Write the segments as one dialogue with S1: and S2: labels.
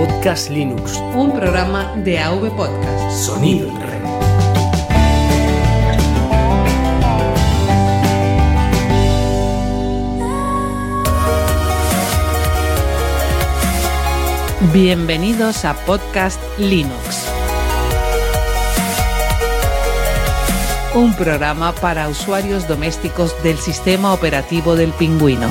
S1: Podcast Linux.
S2: Un programa de AV Podcast.
S1: Sonido en red.
S2: Bienvenidos a Podcast Linux. Un programa para usuarios domésticos del sistema operativo del pingüino.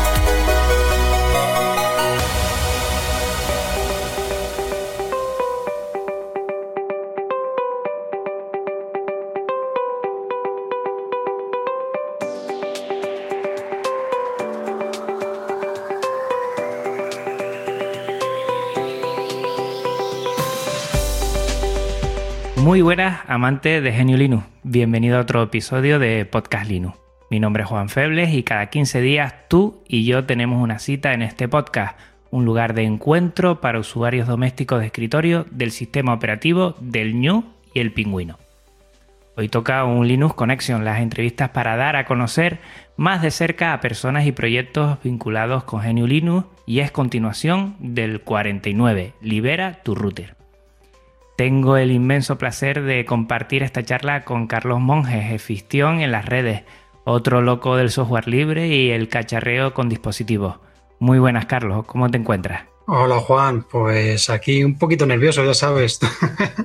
S3: Muy buenas, amantes de Genio Linux. Bienvenido a otro episodio de Podcast Linux. Mi nombre es Juan Febles y cada 15 días tú y yo tenemos una cita en este podcast, un lugar de encuentro para usuarios domésticos de escritorio del sistema operativo del Ñu y el Pingüino. Hoy toca un Linux Connection, las entrevistas para dar a conocer más de cerca a personas y proyectos vinculados con Genio Linux y es continuación del 49, Libera tu router. Tengo el inmenso placer de compartir esta charla con Carlos Monjes, Efistión en las redes, otro loco del software libre y el cacharreo con dispositivos. Muy buenas, Carlos, ¿cómo te encuentras?
S4: Hola Juan, pues aquí un poquito nervioso, ya sabes.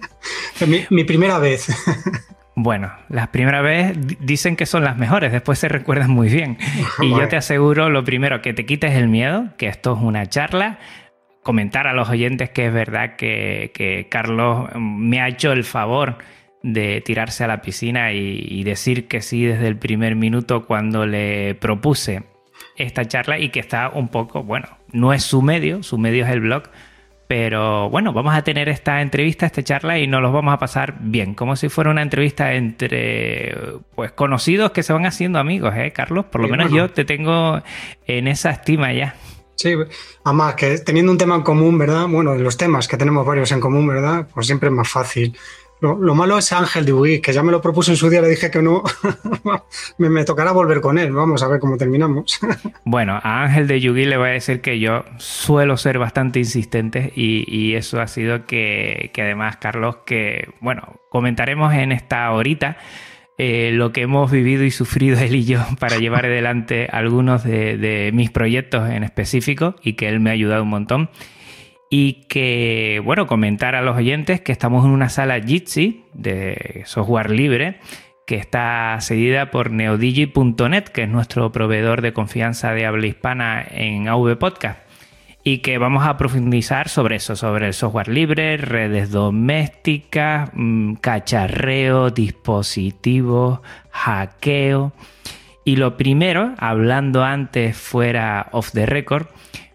S4: mi, mi, primera vez.
S3: Bueno, las primeras veces dicen que son las mejores, después se recuerdan muy bien. Y yo te aseguro, lo primero, que te quites el miedo, que esto es una charla, comentar a los oyentes que es verdad que, que, Carlos me ha hecho el favor de tirarse a la piscina y, y, decir que sí desde el primer minuto cuando le propuse esta charla y que está un poco, bueno, no es su medio, su medio es el blog, pero bueno, vamos a tener esta entrevista, esta charla y nos los vamos a pasar bien, como si fuera una entrevista entre pues conocidos que se van haciendo amigos, ¿eh, Carlos? Por lo sí, menos bueno. yo te tengo en esa estima ya.
S4: Sí, además que teniendo un tema en común, ¿verdad? Bueno, los temas que tenemos varios en común, ¿verdad? Pues siempre es más fácil. Lo, lo malo es Ángel Wii, que ya me lo propuso en su día, le dije que no. me, me, tocará volver con él. Vamos a ver cómo terminamos.
S3: bueno, a Ángel de Yugi le voy a decir que yo suelo ser bastante insistente y, y eso ha sido que, que, además, Carlos, que, bueno, comentaremos en esta horita. Eh, lo que hemos vivido y sufrido él y yo para llevar adelante algunos de, de, mis proyectos en específico y que él me ha ayudado un montón. Y que, bueno, comentar a los oyentes que estamos en una sala Jitsi de software libre que está seguida por neodigi.net, que es nuestro proveedor de confianza de habla hispana en AV Podcast y que vamos a profundizar sobre eso, sobre el software libre, redes domésticas, mmm, cacharreo, dispositivos, hackeo. Y lo primero, hablando antes fuera off the record,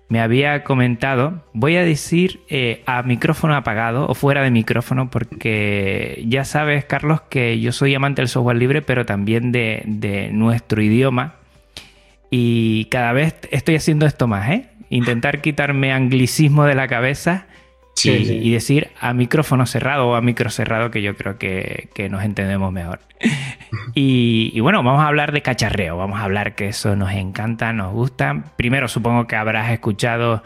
S3: me había comentado, voy a decir eh, a micrófono apagado o fuera de micrófono, porque ya sabes, Carlos, que yo soy amante del software libre, pero también de nuestro idioma. Y cada vez estoy haciendo esto más, ¿eh? Intentar quitarme anglicismo de la cabeza sí, y, sí. y, decir a micrófono cerrado o a micro cerrado, que yo creo que, que nos entendemos mejor. y, y, bueno, vamos a hablar de cacharreo, vamos a hablar que eso nos encanta, nos gusta. Primero supongo que habrás escuchado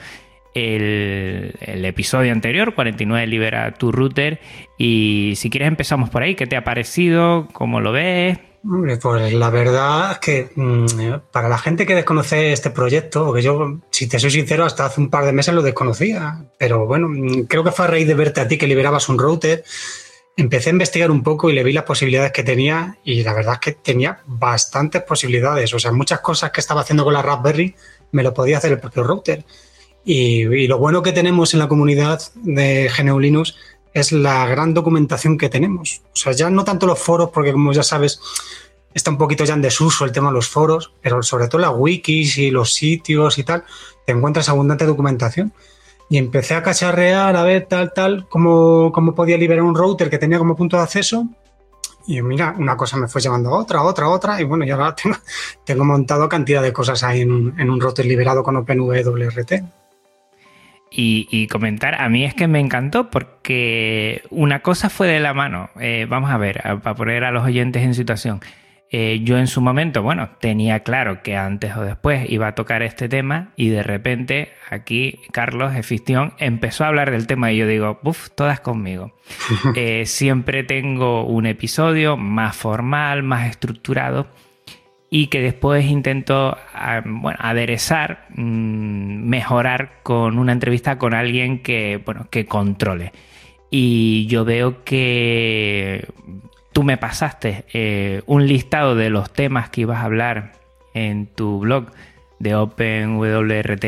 S3: el, el, episodio anterior, 49 Libera tu router, y si quieres empezamos por ahí, ¿qué te ha parecido? ¿Cómo lo ves?
S4: Pues la verdad es que mmm, para la gente que desconoce este proyecto, que yo, si te soy sincero, hasta hace un par de meses lo desconocía, pero bueno, mm, creo que fue a raíz de verte a ti que liberabas un router, empecé a investigar un poco y le vi las posibilidades que tenía y la verdad es que tenía bastantes posibilidades, o sea, muchas cosas que estaba haciendo con la Raspberry me lo podía hacer el propio router. Y, y lo bueno que tenemos en la comunidad de GNU Linux es la gran documentación que tenemos. O sea, ya no tanto los foros, porque como ya sabes, está un poquito ya en desuso el tema de los foros, pero sobre todo las wikis y los sitios y tal, te encuentras abundante documentación. Y empecé a cacharrear, a ver tal, tal, cómo, cómo podía liberar un router que tenía como punto de acceso. Y mira, una cosa me fue llevando a otra, otra, otra, y bueno, ya ahora tengo, tengo montado cantidad de cosas ahí en un, en un router liberado con OpenWRT.
S3: Y, comentar, a mí es que me encantó porque una cosa fue de la mano. Eh, vamos a ver, para poner a los oyentes en situación. Eh, yo en su momento, bueno, tenía claro que antes o después iba a tocar este tema y de repente aquí Carlos Efistión empezó a hablar del tema y yo digo, uff, todas conmigo. Eh, siempre tengo un episodio más formal, más estructurado y que después intento bueno, aderezar, mm, mejorar con una entrevista con alguien que, bueno, que controle. Y yo veo que tú me pasaste eh, un listado de los temas que ibas a hablar en tu blog de OpenWRT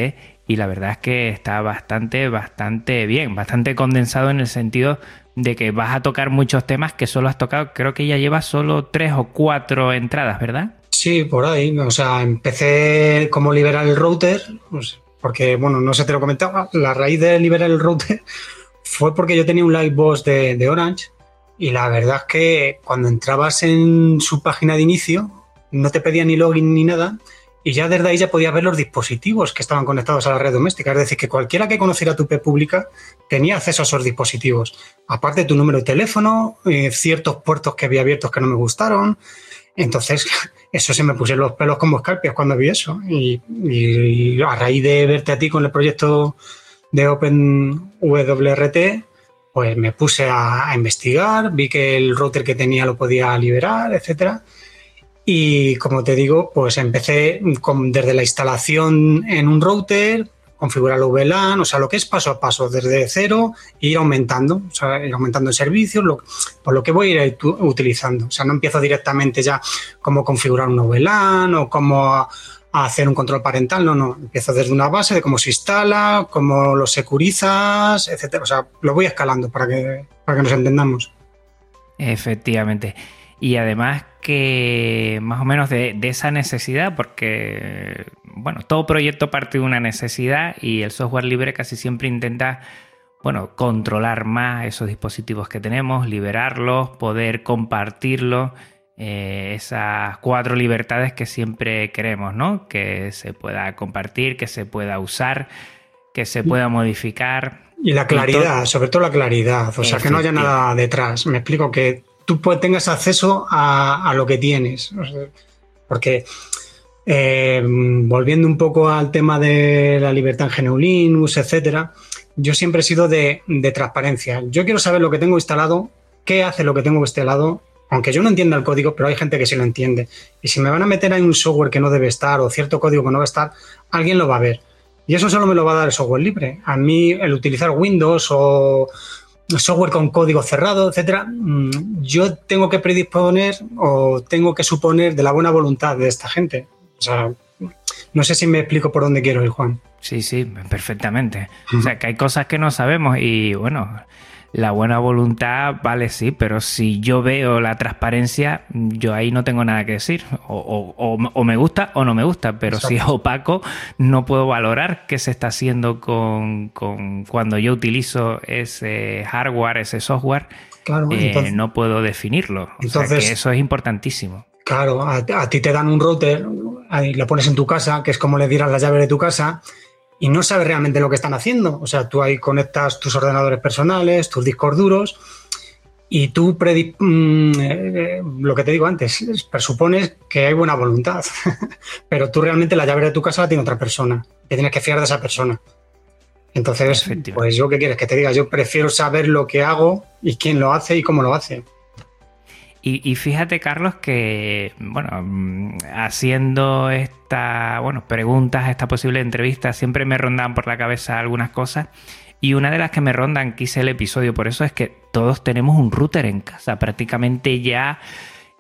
S3: y la verdad es que está bastante, bastante bien, bastante condensado en el sentido de que vas a tocar muchos temas que solo has tocado, creo que ya llevas solo tres o cuatro entradas, ¿verdad?
S4: Sí, por ahí. O sea, empecé como liberar el router, pues, porque, bueno, no sé, te lo comentaba, la raíz de liberar el router fue porque yo tenía un live boss de, Orange y la verdad es que cuando entrabas en su página de inicio no te pedía ni login ni nada y ya desde ahí ya podías ver los dispositivos que estaban conectados a la red doméstica. Es decir, que cualquiera que conociera tu IP pública tenía acceso a esos dispositivos. Aparte de tu número de teléfono, eh, ciertos puertos que había abiertos que no me gustaron. Entonces, eso se me pusieron los pelos como escarpias cuando vi eso. Y, a raíz de verte a ti con el proyecto de OpenWRT, pues me puse a, investigar, vi que el router que tenía lo podía liberar, etcétera. Y como te digo, pues empecé desde la instalación en un router, configurar el VLAN, o sea, lo que es paso a paso, desde cero, e ir aumentando, o sea, ir aumentando el servicio, por lo que voy a ir utilizando. O sea, no empiezo directamente ya cómo configurar un VLAN o cómo hacer un control parental, no, no, empiezo desde una base de cómo se instala, cómo lo securizas, etcétera. O sea, lo voy escalando para que, para que nos entendamos.
S3: Efectivamente. Y además que más o menos de, de esa necesidad, porque bueno, todo proyecto parte de una necesidad y el software libre casi siempre intenta, bueno, controlar más esos dispositivos que tenemos, liberarlos, poder compartirlos, eh, esas cuatro libertades que siempre queremos, ¿no? Que se pueda compartir, que se pueda usar, que se pueda modificar.
S4: Y la claridad, sobre todo la claridad, o sea, que no haya nada detrás. Me explico que tú tengas acceso a, a lo que tienes. Porque eh, volviendo un poco al tema de la libertad en GNU Linux, etcétera, yo siempre he sido de, transparencia. Yo quiero saber lo que tengo instalado, qué hace lo que tengo instalado, aunque yo no entienda el código, pero hay gente que sí lo entiende. Y si me van a meter ahí un software que no debe estar o cierto código que no va a estar, alguien lo va a ver. Y eso solo me lo va a dar el software libre. A mí, el utilizar Windows o software con código cerrado, etcétera, mm, yo tengo que predisponer o tengo que suponer de la buena voluntad de esta gente. O sea, no sé si me explico por dónde quiero ir, Juan.
S3: Sí, sí, perfectamente. O sea, que hay cosas que no sabemos y bueno, la buena voluntad vale sí, pero si yo veo la transparencia, yo ahí no tengo nada que decir. O, me gusta o no me gusta, pero si es opaco, no puedo valorar qué se está haciendo con, cuando yo utilizo ese hardware, ese software. Claro, eh, no puedo definirlo. Entonces, eso es importantísimo.
S4: Claro, a, ti te dan un router, ahí lo pones en tu casa, que es como le dirás la llave de tu casa, y no sabes realmente lo que están haciendo. O sea, tú ahí conectas tus ordenadores personales, tus discos duros, y tú mm, eh, lo que te digo antes, presupones que hay buena voluntad, pero tú realmente la llave de tu casa la tiene otra persona, te tienes que fiar de esa persona. Entonces, pues yo qué quieres que te diga, yo prefiero saber lo que hago y quién lo hace y cómo lo hace.
S3: Y, fíjate, Carlos, que, bueno, mm, haciendo esta, bueno, preguntas, esta posible entrevista, siempre me rondan por la cabeza algunas cosas. Y una de las que me rondan, quise el episodio, por eso es que todos tenemos un router en casa. Prácticamente ya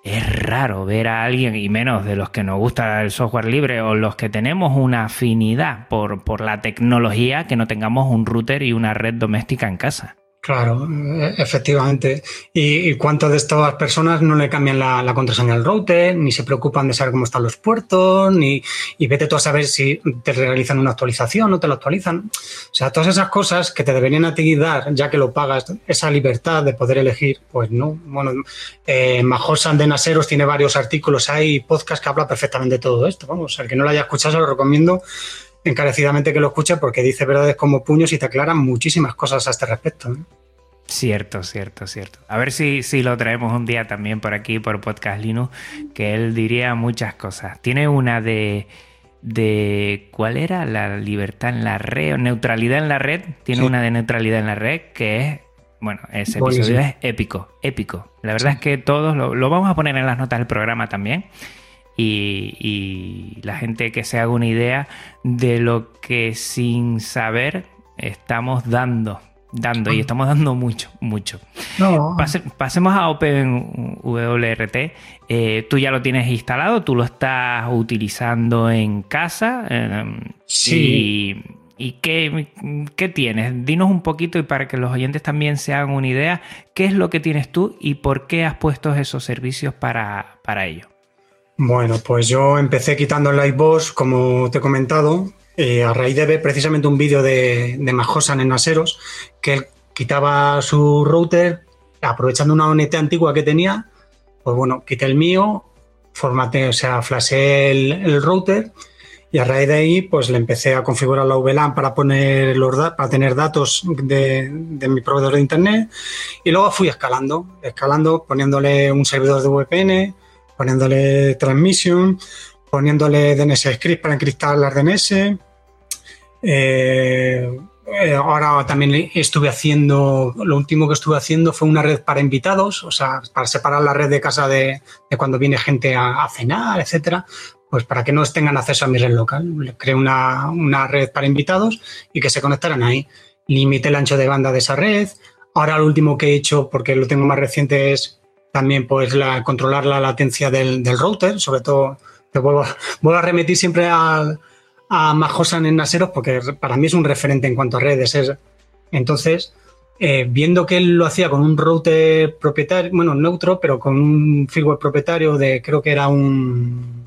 S3: es raro ver a alguien, y menos de los que nos gusta el software libre o los que tenemos una afinidad por, por la tecnología, que no tengamos un router y una red doméstica en casa.
S4: Claro, e, efectivamente. ¿Y, cuántas de estas personas no le cambian la, contraseña al router, ni se preocupan de saber cómo están los puertos, ni y vete tú a saber si te realizan una actualización o te lo actualizan? O sea, todas esas cosas que te deberían a ti dar, ya que lo pagas, esa libertad de poder elegir, pues no. Bueno, eh, Majosan de Naseros tiene varios artículos, hay podcast que habla perfectamente de todo esto. Vamos, el que no lo haya escuchado se lo recomiendo encarecidamente que lo escuche porque dice verdades como puños y te aclaran muchísimas cosas a este respecto.
S3: Cierto, cierto, cierto. A ver si, si lo traemos un día también por aquí, por Podcast Linux, que él diría muchas cosas. Tiene una de, de ¿cuál era? La libertad en la red o neutralidad en la red. Tiene una de neutralidad en la red que es, bueno, ese episodio es épico, épico. La verdad es que todos lo, lo, vamos a poner en las notas del programa también. Y, y la gente que se haga una idea de lo que sin saber estamos dando dando y estamos dando mucho, mucho. pasemos a OpenWRT. Eh, tú ya lo tienes instalado, tú lo estás utilizando en casa. Em, sí. Y, qué, qué, tienes? Dinos un poquito y para que los oyentes también se hagan una idea, ¿qué es lo que tienes tú y por qué has puesto esos servicios para, para ello?
S4: Bueno, pues yo empecé quitando el Lightbox, como te he comentado, eh, a raíz de ver precisamente un vídeo de, de Majosan en Aseros, que él quitaba su router aprovechando una ONT antigua que tenía, pues bueno, quité el mío, formateé, o sea, flasheé el, router y a raíz de ahí pues le empecé a configurar la VLAN para poner los para tener datos de, de, mi proveedor de internet y luego fui escalando, escalando, poniéndole un servidor de VPN, poniéndole transmission, poniéndole DNS script para encriptar las DNS, eh, eh, ahora también estuve haciendo, lo último que estuve haciendo fue una red para invitados, o sea, para separar la red de casa de, cuando viene gente a, cenar, etcétera, pues para que no tengan acceso a mi red local. Creé una, una red para invitados y que se conectaran ahí. Limité el ancho de banda de esa red. Ahora lo último que he hecho, porque lo tengo más reciente, es también pues la, controlar la latencia del, router, sobre todo, te vuelvo, vuelvo a remitir siempre al a Majosan en Naseros porque para mí es un referente en cuanto a redes. Entonces, eh, viendo que él lo hacía con un router propietario, bueno, neutro, pero con un firmware propietario de, creo que era un,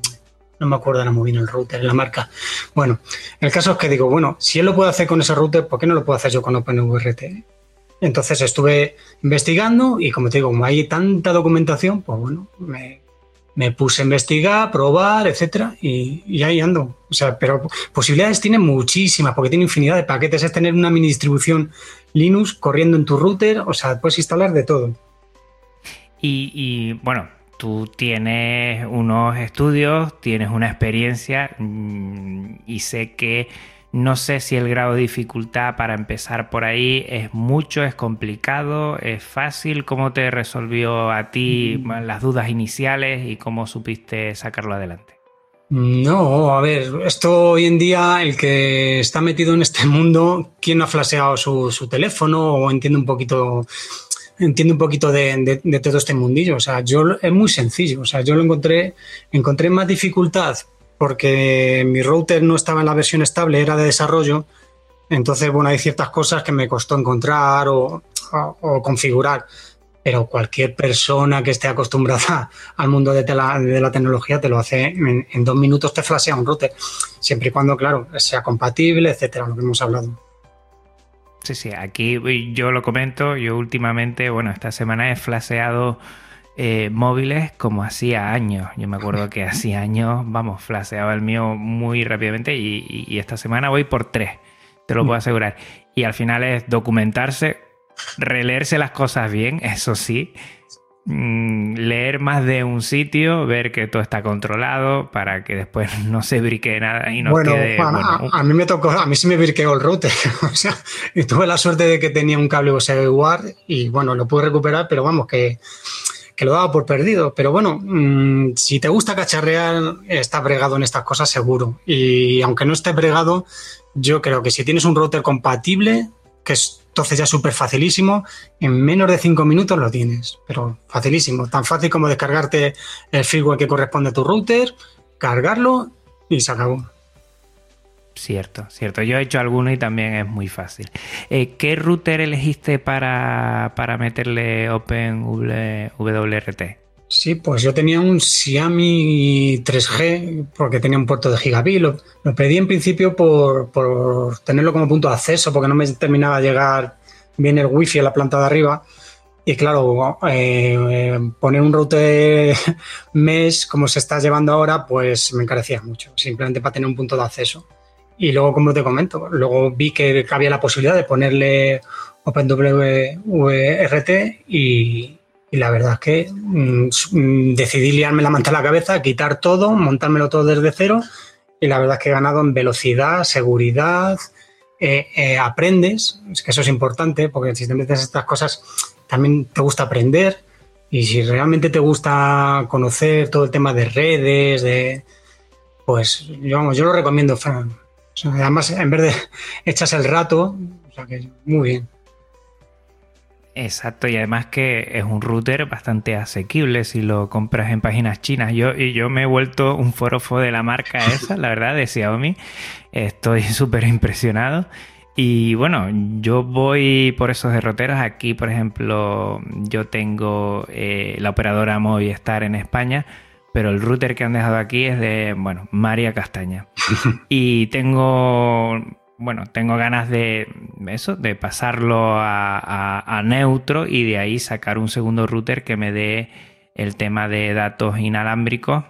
S4: no me acuerdo ahora muy bien el router, la marca. Bueno, el caso es que digo, bueno, si él lo puede hacer con ese router, ¿por qué no lo puedo hacer yo con OpenWRT? Entonces estuve investigando y como te digo, como hay tanta documentación, pues bueno, me, puse a investigar, probar, etcétera, y, ahí ando. O sea, pero posibilidades tiene muchísimas, porque tiene infinidad de paquetes. Es tener una mini distribución Linux corriendo en tu router, o sea, puedes instalar de todo.
S3: Y, bueno, tú tienes unos estudios, tienes una experiencia, mm, y sé que no sé si el grado de dificultad para empezar por ahí es mucho, es complicado, es fácil. ¿Cómo te resolvió a ti mm. las dudas iniciales y cómo supiste sacarlo adelante?
S4: No, a ver, esto hoy en día, el que está metido en este mundo, ¿quién no ha flasheado su, teléfono o entiende un poquito, entiende un poquito de, de, todo este mundillo? O sea, yo es muy sencillo. O sea, yo lo encontré, encontré más dificultad porque mi router no estaba en la versión estable, era de desarrollo. Entonces, bueno, hay ciertas cosas que me costó encontrar o, configurar. Pero cualquier persona que esté acostumbrada al mundo de, la tecnología te lo hace en, dos minutos, te flashea un router. Siempre y cuando, claro, sea compatible, etcétera, lo que hemos hablado.
S3: Sí, sí, aquí yo lo comento. Yo últimamente, bueno, esta semana he flasheado eh, móviles como hacía años. Yo me acuerdo que hacía años, vamos, flaseaba el mío muy rápidamente y, esta semana voy por tres, te lo puedo asegurar. Y al final es documentarse, releerse las cosas bien, eso sí, mm, leer más de un sitio, ver que todo está controlado para que después no se brique nada y no quede.
S4: a, mí me tocó, a mí sí me briqueó el router. o sea, y tuve la suerte de que tenía un cable USB Ward y bueno, lo pude recuperar, pero vamos, que que lo daba por perdido. Pero bueno, mm, si te gusta cacharrear, está bregado en estas cosas seguro. Y aunque no esté bregado, yo creo que si tienes un router compatible, que es entonces ya súper facilísimo, en menos de cinco minutos lo tienes. Pero facilísimo, tan fácil como descargarte el firmware que corresponde a tu router, cargarlo y se acabó.
S3: Cierto, cierto. Yo he hecho alguno y también es muy fácil. Eh, ¿Qué router elegiste para, meterle OpenWRT?
S4: Sí, pues yo tenía un Xiaomi 3G porque tenía un puerto de gigabit. Lo, pedí en principio por, tenerlo como punto de acceso porque no me terminaba de llegar bien el wifi a la planta de arriba. Y claro, eh, poner un router mesh como se está llevando ahora, pues me encarecía mucho, simplemente para tener un punto de acceso y luego, como te comento, luego vi que había la posibilidad de ponerle OpenWRT y, y la verdad es que mm, decidí liarme la manta a la cabeza, quitar todo, montármelo todo desde cero y la verdad es que he ganado en velocidad, seguridad, eh, eh, aprendes, es que eso es importante porque si te metes estas cosas también te gusta aprender y si realmente te gusta conocer todo el tema de redes, de pues yo, yo lo recomiendo. Además, en vez de echas el rato, o sea que muy bien.
S3: Exacto, y además que es un router bastante asequible si lo compras en páginas chinas. Yo, y yo me he vuelto un forofo de la marca esa, la verdad, de Xiaomi. Estoy súper impresionado. Y bueno, yo voy por esos derroteros. Aquí, por ejemplo, yo tengo eh, la operadora Movistar en España, pero el router que han dejado aquí es de, bueno, María Castaña. y tengo bueno, tengo ganas de eso, de pasarlo a, neutro y de ahí sacar un segundo router que me dé el tema de datos inalámbricos.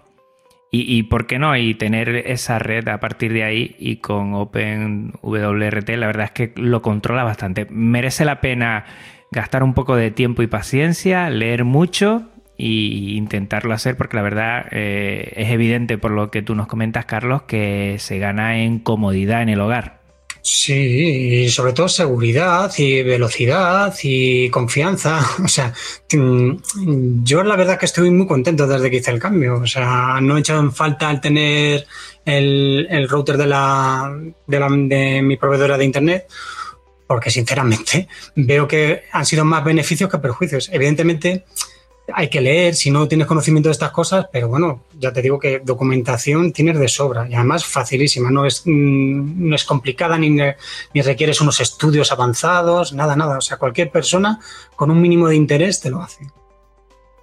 S3: Y, por qué no, y tener esa red a partir de ahí y con OpenWRT, la verdad es que lo controla bastante. Merece la pena gastar un poco de tiempo y paciencia, leer mucho e intentarlo hacer porque la verdad eh, es evidente por lo que tú nos comentas, Carlos, que se gana en comodidad en el hogar.
S4: Sí, y sobre todo seguridad y velocidad y confianza. O sea, mm, yo la verdad que estoy muy contento desde que hice el cambio. O sea, no he echado en falta el tener el, router de, la, de, la, de mi proveedora de Internet porque sinceramente veo que han sido más beneficios que perjuicios. Evidentemente, hay que leer si no tienes conocimiento de estas cosas, pero bueno, ya te digo que documentación tienes de sobra y además facilísima, no es, mm, no es complicada ni, ni requieres unos estudios avanzados, nada, nada. O sea, cualquier persona con un mínimo de interés te lo hace.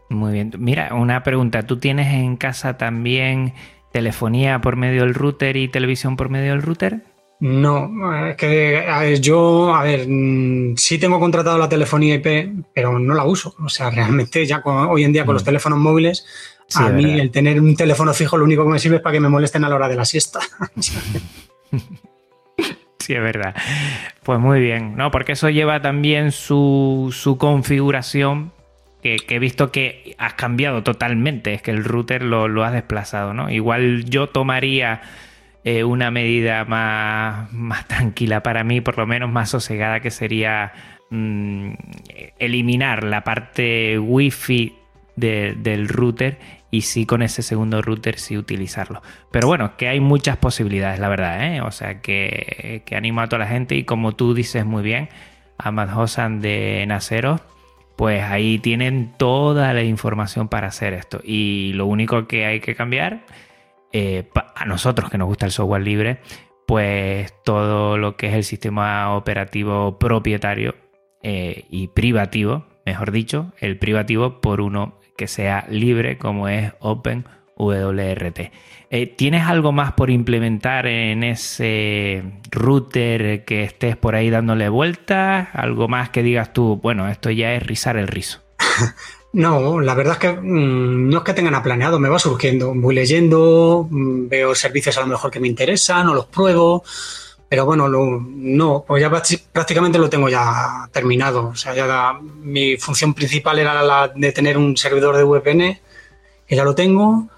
S3: Muy bien. Mira, una pregunta. ¿Tú tienes en casa también telefonía por medio del router y televisión por medio del router?
S4: No, es que yo, a ver, mm, sí tengo contratado la telefonía IP, pero no la uso. O sea, realmente ya hoy en día con los mm. teléfonos móviles, a mí el tener un teléfono fijo lo único que me sirve es para que me molesten a la hora de la siesta.
S3: sí, es verdad. Pues muy bien, ¿no? Porque eso lleva también su, configuración que, he visto que has cambiado totalmente, es que el router lo, lo has desplazado, ¿no? Igual yo tomaría eh, una medida más, más, tranquila para mí, por lo menos más sosegada, que sería mm, eliminar la parte wifi del router y sí con ese segundo router sí utilizarlo. Pero bueno, que hay muchas posibilidades, la verdad, ¿eh? O sea que, que, animo a toda la gente y como tú dices muy bien, a Hosan de Naceros, pues ahí tienen toda la información para hacer esto. Y lo único que hay que cambiar eh, a nosotros que nos gusta el software libre, pues todo lo que es el sistema operativo propietario eh, y privativo, mejor dicho, el privativo por uno que sea libre como es OpenWRT. Eh, ¿Tienes algo más por implementar en ese router que estés por ahí dándole vueltas? ¿Algo más que digas tú, bueno, esto ya es rizar el rizo?
S4: No, la verdad es que mm, no es que tengan planeado, me va surgiendo. Voy leyendo, mm, veo servicios a lo mejor que me interesan o los pruebo, pero bueno, no, pues ya prácticamente lo tengo ya terminado. O sea, ya mi función principal era la de tener un servidor de VPN, que ya lo tengo,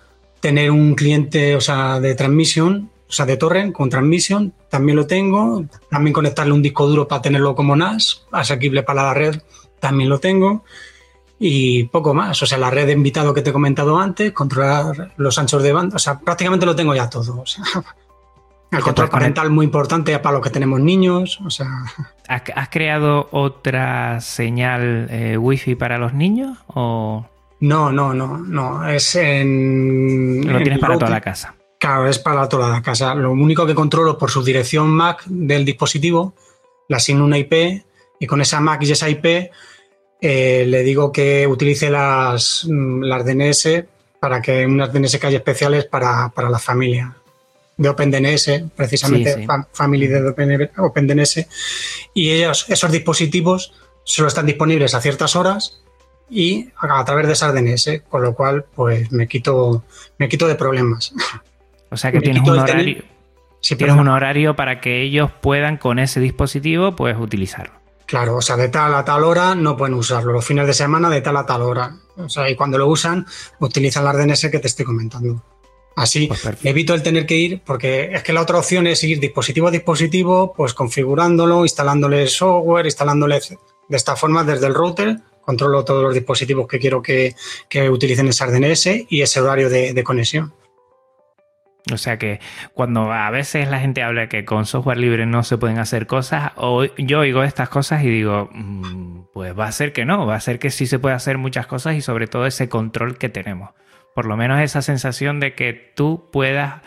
S4: tener un cliente, o sea, de transmisión, o sea, de torrent con transmisión, también lo tengo, también conectarle un disco duro para tenerlo como NAS, asequible para la red, también lo tengo y poco más. O sea, la red de invitado que te he comentado antes, controlar los anchos de banda, o sea, prácticamente lo tengo ya todo. O sea, el control parental muy importante para los que tenemos niños. O sea.
S3: ¿Has, creado otra señal eh, wifi para los niños? O...
S4: No, no, no, no. Es en.
S3: Lo tienes para toda la casa.
S4: Claro, es para toda la casa. Lo único que controlo por su dirección MAC del dispositivo, la asigno una IP y con esa MAC y esa IP eh, le digo que utilice las, mm, las DNS para que unas DNS que hay especiales para, la familia de OpenDNS, precisamente Family de OpenDNS, y ellos, esos dispositivos solo están disponibles a ciertas horas y a, través de esas DNS, con lo cual pues me quito, me quito de problemas.
S3: O sea que tienes un horario. Si Tienes un horario para que ellos puedan con ese dispositivo pues utilizarlo.
S4: Claro, o sea, de tal a tal hora no pueden usarlo. Los fines de semana de tal a tal hora. O sea, y cuando lo usan, utilizan la DNS que te estoy comentando. Así pues evito el tener que ir, porque es que la otra opción es ir dispositivo a dispositivo, pues configurándolo, instalándole software, instalándole de esta forma desde el router, controlo todos los dispositivos que quiero que, utilicen esa DNS y ese horario de, conexión.
S3: O sea que cuando a veces la gente habla que con software libre no se pueden hacer cosas, o yo oigo estas cosas y digo, mm, pues va a ser que no, va a ser que sí se puede hacer muchas cosas y sobre todo ese control que tenemos. Por lo menos esa sensación de que tú puedas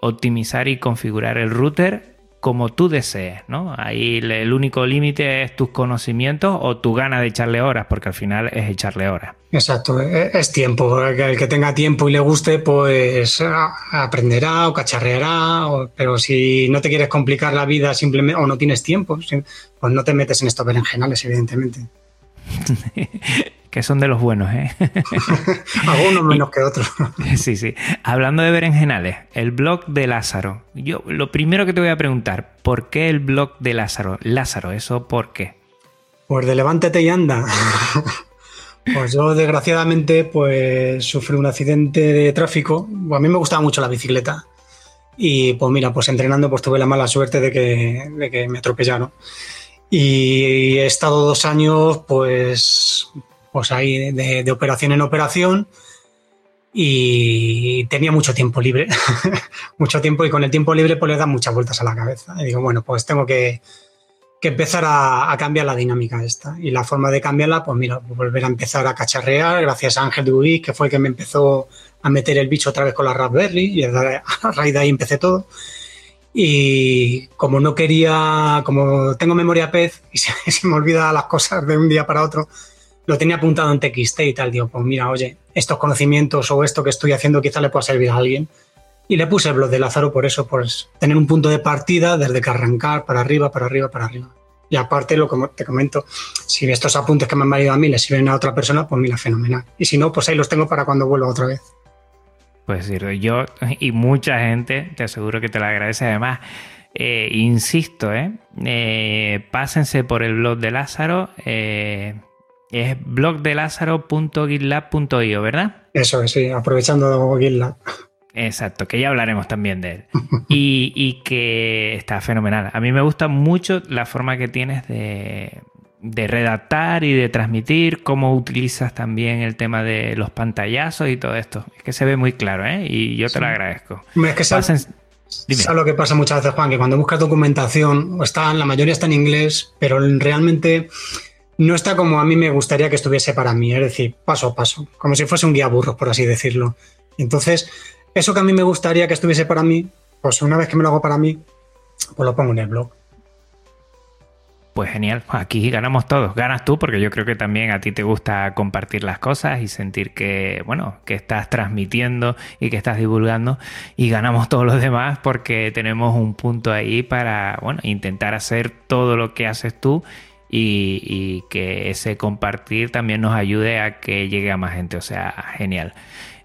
S3: optimizar y configurar el router como tú desees, ¿no? Ahí el único límite es tus conocimientos o tu gana de echarle horas, porque al final es echarle horas.
S4: Exacto, e, es tiempo. El que tenga tiempo y le guste, pues aprenderá o cacharreará, pero si no te quieres complicar la vida simplemente o no tienes tiempo, pues no te metes en estos berenjenales, evidentemente.
S3: que son de los buenos, ¿eh?
S4: Algunos menos que otros.
S3: sí, sí. Hablando de berenjenales, el blog de Lázaro. Yo lo primero que te voy a preguntar, ¿por qué el blog de Lázaro? Lázaro, ¿eso por qué?
S4: Pues de levántate y anda. pues yo desgraciadamente pues sufrí un accidente de tráfico. A mí me gustaba mucho la bicicleta. Y pues mira, pues entrenando pues tuve la mala suerte de que, de que me atropellaron. Y he estado dos años pues pues ahí de, operación en operación y tenía mucho tiempo libre, mucho tiempo y con el tiempo libre pues le da muchas vueltas a la cabeza. Y digo, bueno, pues tengo que, empezar a, cambiar la dinámica esta. Y la forma de cambiarla, pues mira, volver a empezar a cacharrear, gracias a Ángel Dubí, que fue el que me empezó a meter el bicho otra vez con la Raspberry y a raíz de ahí empecé todo. Y como no quería, como tengo memoria pez y se, se me olvida las cosas de un día para otro, lo tenía apuntado en TXT y tal. Digo, pues mira, oye, estos conocimientos o esto que estoy haciendo quizá le pueda servir a alguien. Y le puse el blog de Lázaro por eso, por tener un punto de partida desde que arrancar para arriba, para arriba, para arriba. Y aparte, lo que te comento, si estos apuntes que me han valido a mí le sirven a otra persona, pues mira, fenomenal. Y si no, pues ahí los tengo para cuando vuelva otra vez.
S3: Pues yo y mucha gente, te aseguro que te lo agradece. Además, eh, insisto, eh, eh, pásense por el blog de Lázaro. Eh, es blogdelázaro.gitlab.io, ¿verdad?
S4: Eso es, sí, aprovechando GitLab.
S3: Exacto, que ya hablaremos también de él. Y, que está fenomenal. A mí me gusta mucho la forma que tienes de, redactar y de transmitir, cómo utilizas también el tema de los pantallazos y todo esto. Es que se ve muy claro, ¿eh? Y yo te lo agradezco.
S4: Es que sabes, lo que pasa muchas veces, Juan, que cuando buscas documentación, está, la mayoría está en inglés, pero realmente no está como a mí me gustaría que estuviese para mí, es decir, paso a paso, como si fuese un guía burro, por así decirlo. Entonces, eso que a mí me gustaría que estuviese para mí, pues una vez que me lo hago para mí, pues lo pongo en el blog.
S3: Pues genial, aquí ganamos todos. Ganas tú porque yo creo que también a ti te gusta compartir las cosas y sentir que, bueno, que estás transmitiendo y que estás divulgando y ganamos todos los demás porque tenemos un punto ahí para, bueno, intentar hacer todo lo que haces tú y, que ese compartir también nos ayude a que llegue a más gente. O sea, genial.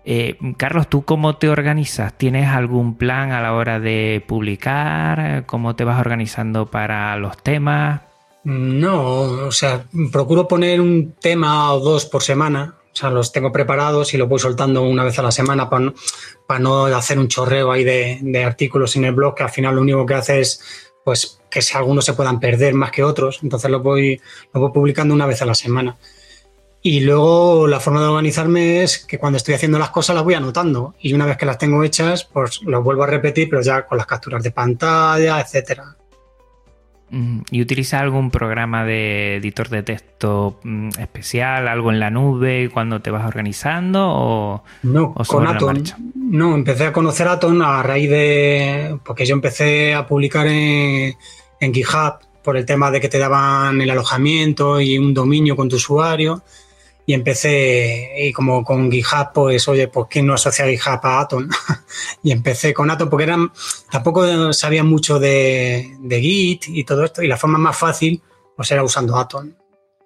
S3: Eh, Carlos, ¿tú cómo te organizas? ¿Tienes algún plan a la hora de publicar? ¿Cómo te vas organizando para los temas?
S4: No, o sea, procuro poner un tema o dos por semana. O sea, los tengo preparados y los voy soltando una vez a la semana para no, hacer un chorreo ahí de, de artículos en el blog que al final lo único que hace es pues que si algunos se puedan perder más que otros, entonces los voy, lo voy publicando una vez a la semana. Y luego la forma de organizarme es que cuando estoy haciendo las cosas las voy anotando y una vez que las tengo hechas, pues las vuelvo a repetir, pero ya con las capturas de pantalla, etcétera.
S3: ¿Y utiliza algún programa de editor de texto mm, especial, algo en la nube cuando te vas organizando? O,
S4: no, con Atom. No, empecé a conocer Atom a raíz de. porque yo empecé a publicar en, en GitHub por el tema de que te daban el alojamiento y un dominio con tu usuario y empecé, y como con GitHub, pues oye, pues quién no asocia GitHub a Atom. y empecé con Atom porque eran, tampoco sabía mucho de, Git y todo esto, y la forma más fácil pues era usando Atom.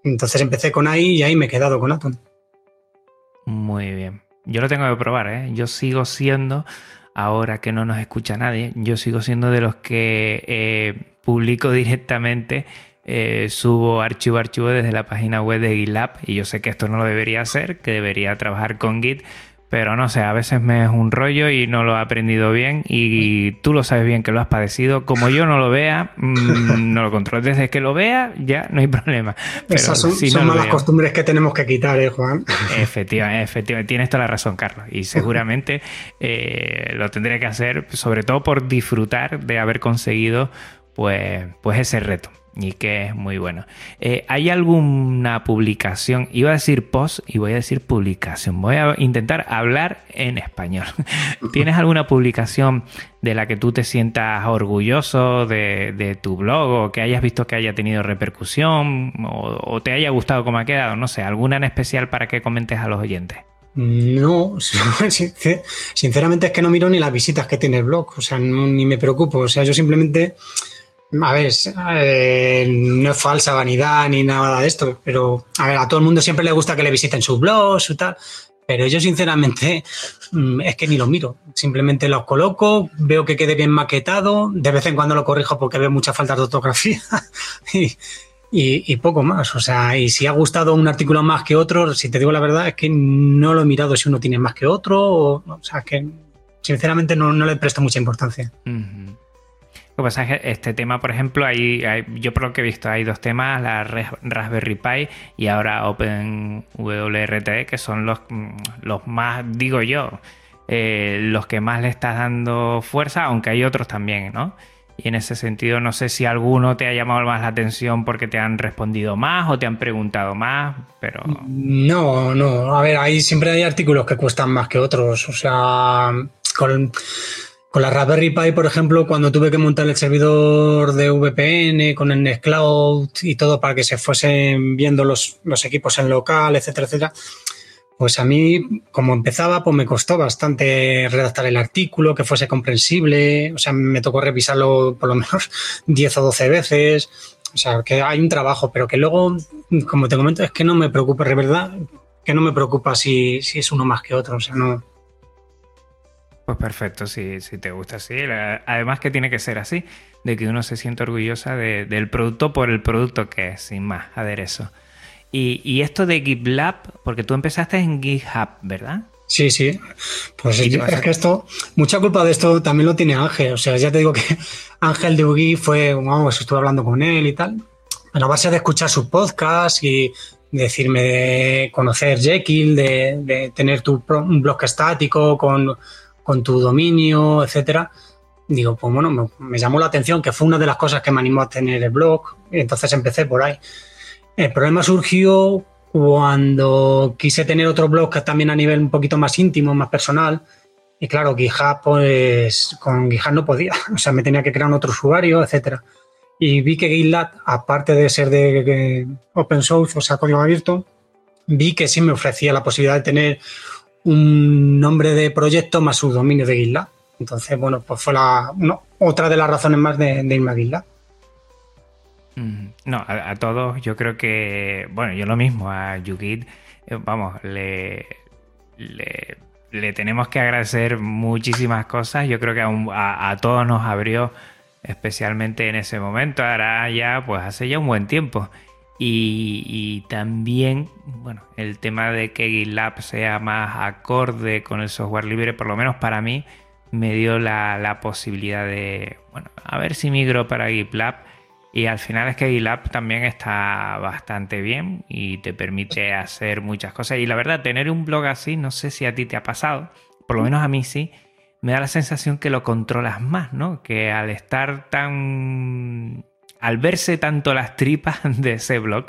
S4: Entonces empecé con ahí y ahí me he quedado con Atom.
S3: Muy bien. Yo lo tengo que probar, ¿eh? Yo sigo siendo ahora que no nos escucha nadie, yo sigo siendo de los que eh, publico directamente, eh, subo archivo a archivo desde la página web de GitLab y yo sé que esto no lo debería hacer, que debería trabajar con Git, pero no sé, a veces me es un rollo y no lo he aprendido bien y tú lo sabes bien que lo has padecido. Como yo no lo vea, mm, no lo controlo. Desde que lo vea, ya no hay problema.
S4: Esas son, malas costumbres que tenemos que quitar, ¿eh, Juan?
S3: Efectivamente, efectivamente. Tienes toda la razón, Carlos. Y seguramente eh, lo tendré que hacer, sobre todo por disfrutar de haber conseguido pues, pues ese reto y que es muy bueno. Eh, ¿Hay alguna publicación? Iba a decir post y voy a decir publicación. Voy a intentar hablar en español. ¿Tienes alguna publicación de la que tú te sientas orgulloso de, tu blog o que hayas visto que haya tenido repercusión o, te haya gustado cómo ha quedado? No sé, ¿alguna en especial para que comentes a los oyentes?
S4: No, sinceramente es que no miro ni las visitas que tiene el blog, o sea, ni me preocupo, o sea, yo simplemente a ver, eh, no es falsa vanidad ni nada de esto, pero a ver, a todo el mundo siempre le gusta que le visiten sus blogs y tal, pero yo sinceramente mm, es que ni lo miro, simplemente los coloco, veo que quede bien maquetado, de vez en cuando lo corrijo porque veo muchas faltas de ortografía y, poco más, o sea, y si ha gustado un artículo más que otro, si te digo la verdad es que no lo he mirado si uno tiene más que otro, o, sea, que sinceramente no, le presto mucha importancia.
S3: Lo que pasa es que este tema, por ejemplo, hay, yo por lo que he visto hay dos temas, la Raspberry Pi y ahora OpenWRT, que son los, los más, digo yo, eh, los que más le estás dando fuerza, aunque hay otros también, ¿no? Y en ese sentido, no sé si alguno te ha llamado más la atención porque te han respondido más o te han preguntado más, pero...
S4: No, no, a ver, ahí siempre hay artículos que cuestan más que otros, o sea, con con la Raspberry Pi, por ejemplo, cuando tuve que montar el servidor de VPN con el Nextcloud y todo para que se fuesen viendo los, equipos en local, etcétera, etcétera, pues a mí, como empezaba, pues me costó bastante redactar el artículo, que fuese comprensible. O sea, me tocó revisarlo por lo menos 10 o 12 veces. O sea, que hay un trabajo, pero que luego, como te comento, es que no me preocupa, de verdad, que no me preocupa si, si es uno más que otro. O sea, no,
S3: pues perfecto, si, si te gusta así. Además que tiene que ser así, de que uno se siente orgullosa del producto por el producto que es, sin más, aderezo. Y, y esto de GitLab, porque tú empezaste en GitHub, ¿verdad?
S4: Sí, sí. Pues es que esto, mucha culpa de esto también lo tiene Ángel. O sea, ya te digo que Ángel de Ugi fue, vamos, estuve hablando con él y tal. A la base de escuchar su podcast y decirme de conocer Jekyll, de, de tener tu un blog estático con con tu dominio, etcétera. Digo, pues bueno, me, llamó la atención, que fue una de las cosas que me animó a tener el blog, entonces empecé por ahí. El problema surgió cuando quise tener otro blog que también a nivel un poquito más íntimo, más personal, y claro, GitHub, pues con GitHub no podía, o sea, me tenía que crear un otro usuario, etcétera. Y vi que GitLab, aparte de ser de open source, o sea, código abierto, vi que sí me ofrecía la posibilidad de tener un nombre de proyecto más su dominio de GitLab. Entonces, bueno, pues fue la, otra de las razones más de, irme a GitLab.
S3: Mm, no, a, todos yo creo que, bueno, yo lo mismo, a YouGit, eh, vamos, le, le, tenemos que agradecer muchísimas cosas. Yo creo que a, a, todos nos abrió, especialmente en ese momento, ahora ya, pues hace ya un buen tiempo. Y, también, bueno, el tema de que GitLab sea más acorde con el software libre, por lo menos para mí, me dio la, posibilidad de, bueno, a ver si migro para GitLab. Y al final es que GitLab también está bastante bien y te permite hacer muchas cosas. Y la verdad, tener un blog así, no sé si a ti te ha pasado, por lo menos a mí sí, me da la sensación que lo controlas más, ¿no? Que al estar tan al verse tanto las tripas de ese blog,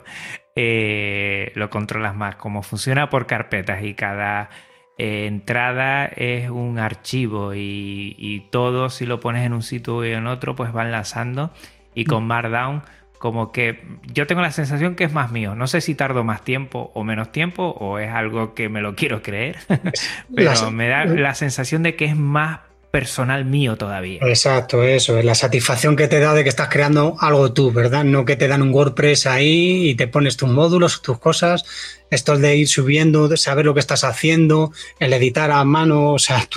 S3: eh, lo controlas más. Como funciona por carpetas y cada eh, entrada es un archivo y, todo si lo pones en un sitio y en otro, pues van lanzando. Y con mm. Markdown, como que yo tengo la sensación que es más mío. No sé si tardo más tiempo o menos tiempo o es algo que me lo quiero creer, pero me da la sensación de que es más personal mío todavía.
S4: Exacto, eso, es la satisfacción que te da de que estás creando algo tú, ¿verdad? No que te dan un WordPress ahí y te pones tus módulos, tus cosas. Esto es de ir subiendo, de saber lo que estás haciendo, el editar a mano, o sea,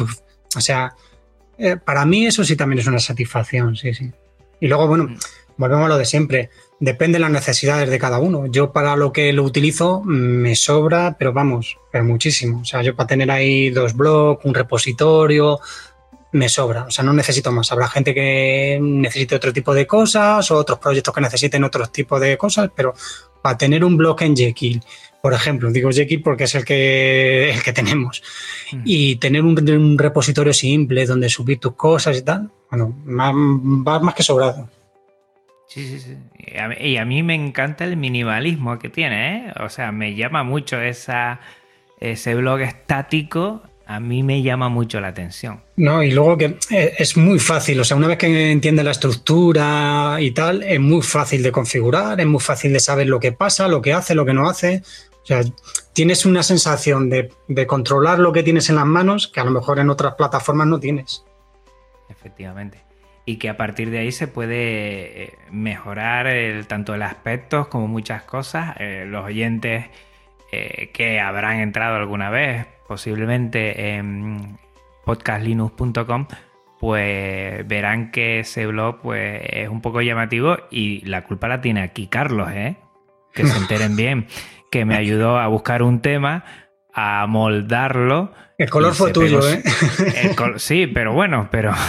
S4: o sea, eh, para mí eso sí también es una satisfacción, sí, sí. Y luego, bueno, mm. volvemos a lo de siempre. Depende de las necesidades de cada uno. Yo para lo que lo utilizo me sobra, pero vamos, pero muchísimo. O sea, yo para tener ahí dos blogs, un repositorio, me sobra. O sea, no necesito más. Habrá gente que necesite otro tipo de cosas o otros proyectos que necesiten otro tipo de cosas, pero para tener un blog en Jekyll, por ejemplo, digo Jekyll porque es el que, el que tenemos, mm. y tener un, repositorio simple donde subir tus cosas y tal, bueno, va más que sobrado.
S3: Sí, sí, sí. Y a, mí me encanta el minimalismo que tiene, ¿eh? O sea, me llama mucho esa, ese blog estático, a mí me llama mucho la atención.
S4: No, y luego que eh, es muy fácil, o sea, una vez que entiende la estructura y tal, es muy fácil de configurar, es muy fácil de saber lo que pasa, lo que hace, lo que no hace. O sea, tienes una sensación de, de controlar lo que tienes en las manos que a lo mejor en otras plataformas no tienes.
S3: Efectivamente y que a partir de ahí se puede eh, mejorar el, tanto el aspecto como muchas cosas. Eh, los oyentes eh, que habrán entrado alguna vez, posiblemente en podcastlinux.com, pues verán que ese blog pues, es un poco llamativo y la culpa la tiene aquí Carlos, ¿eh? que se enteren bien, que me ayudó a buscar un tema, a moldarlo.
S4: El color fue tuyo, ¿eh?
S3: sí, pero bueno, pero...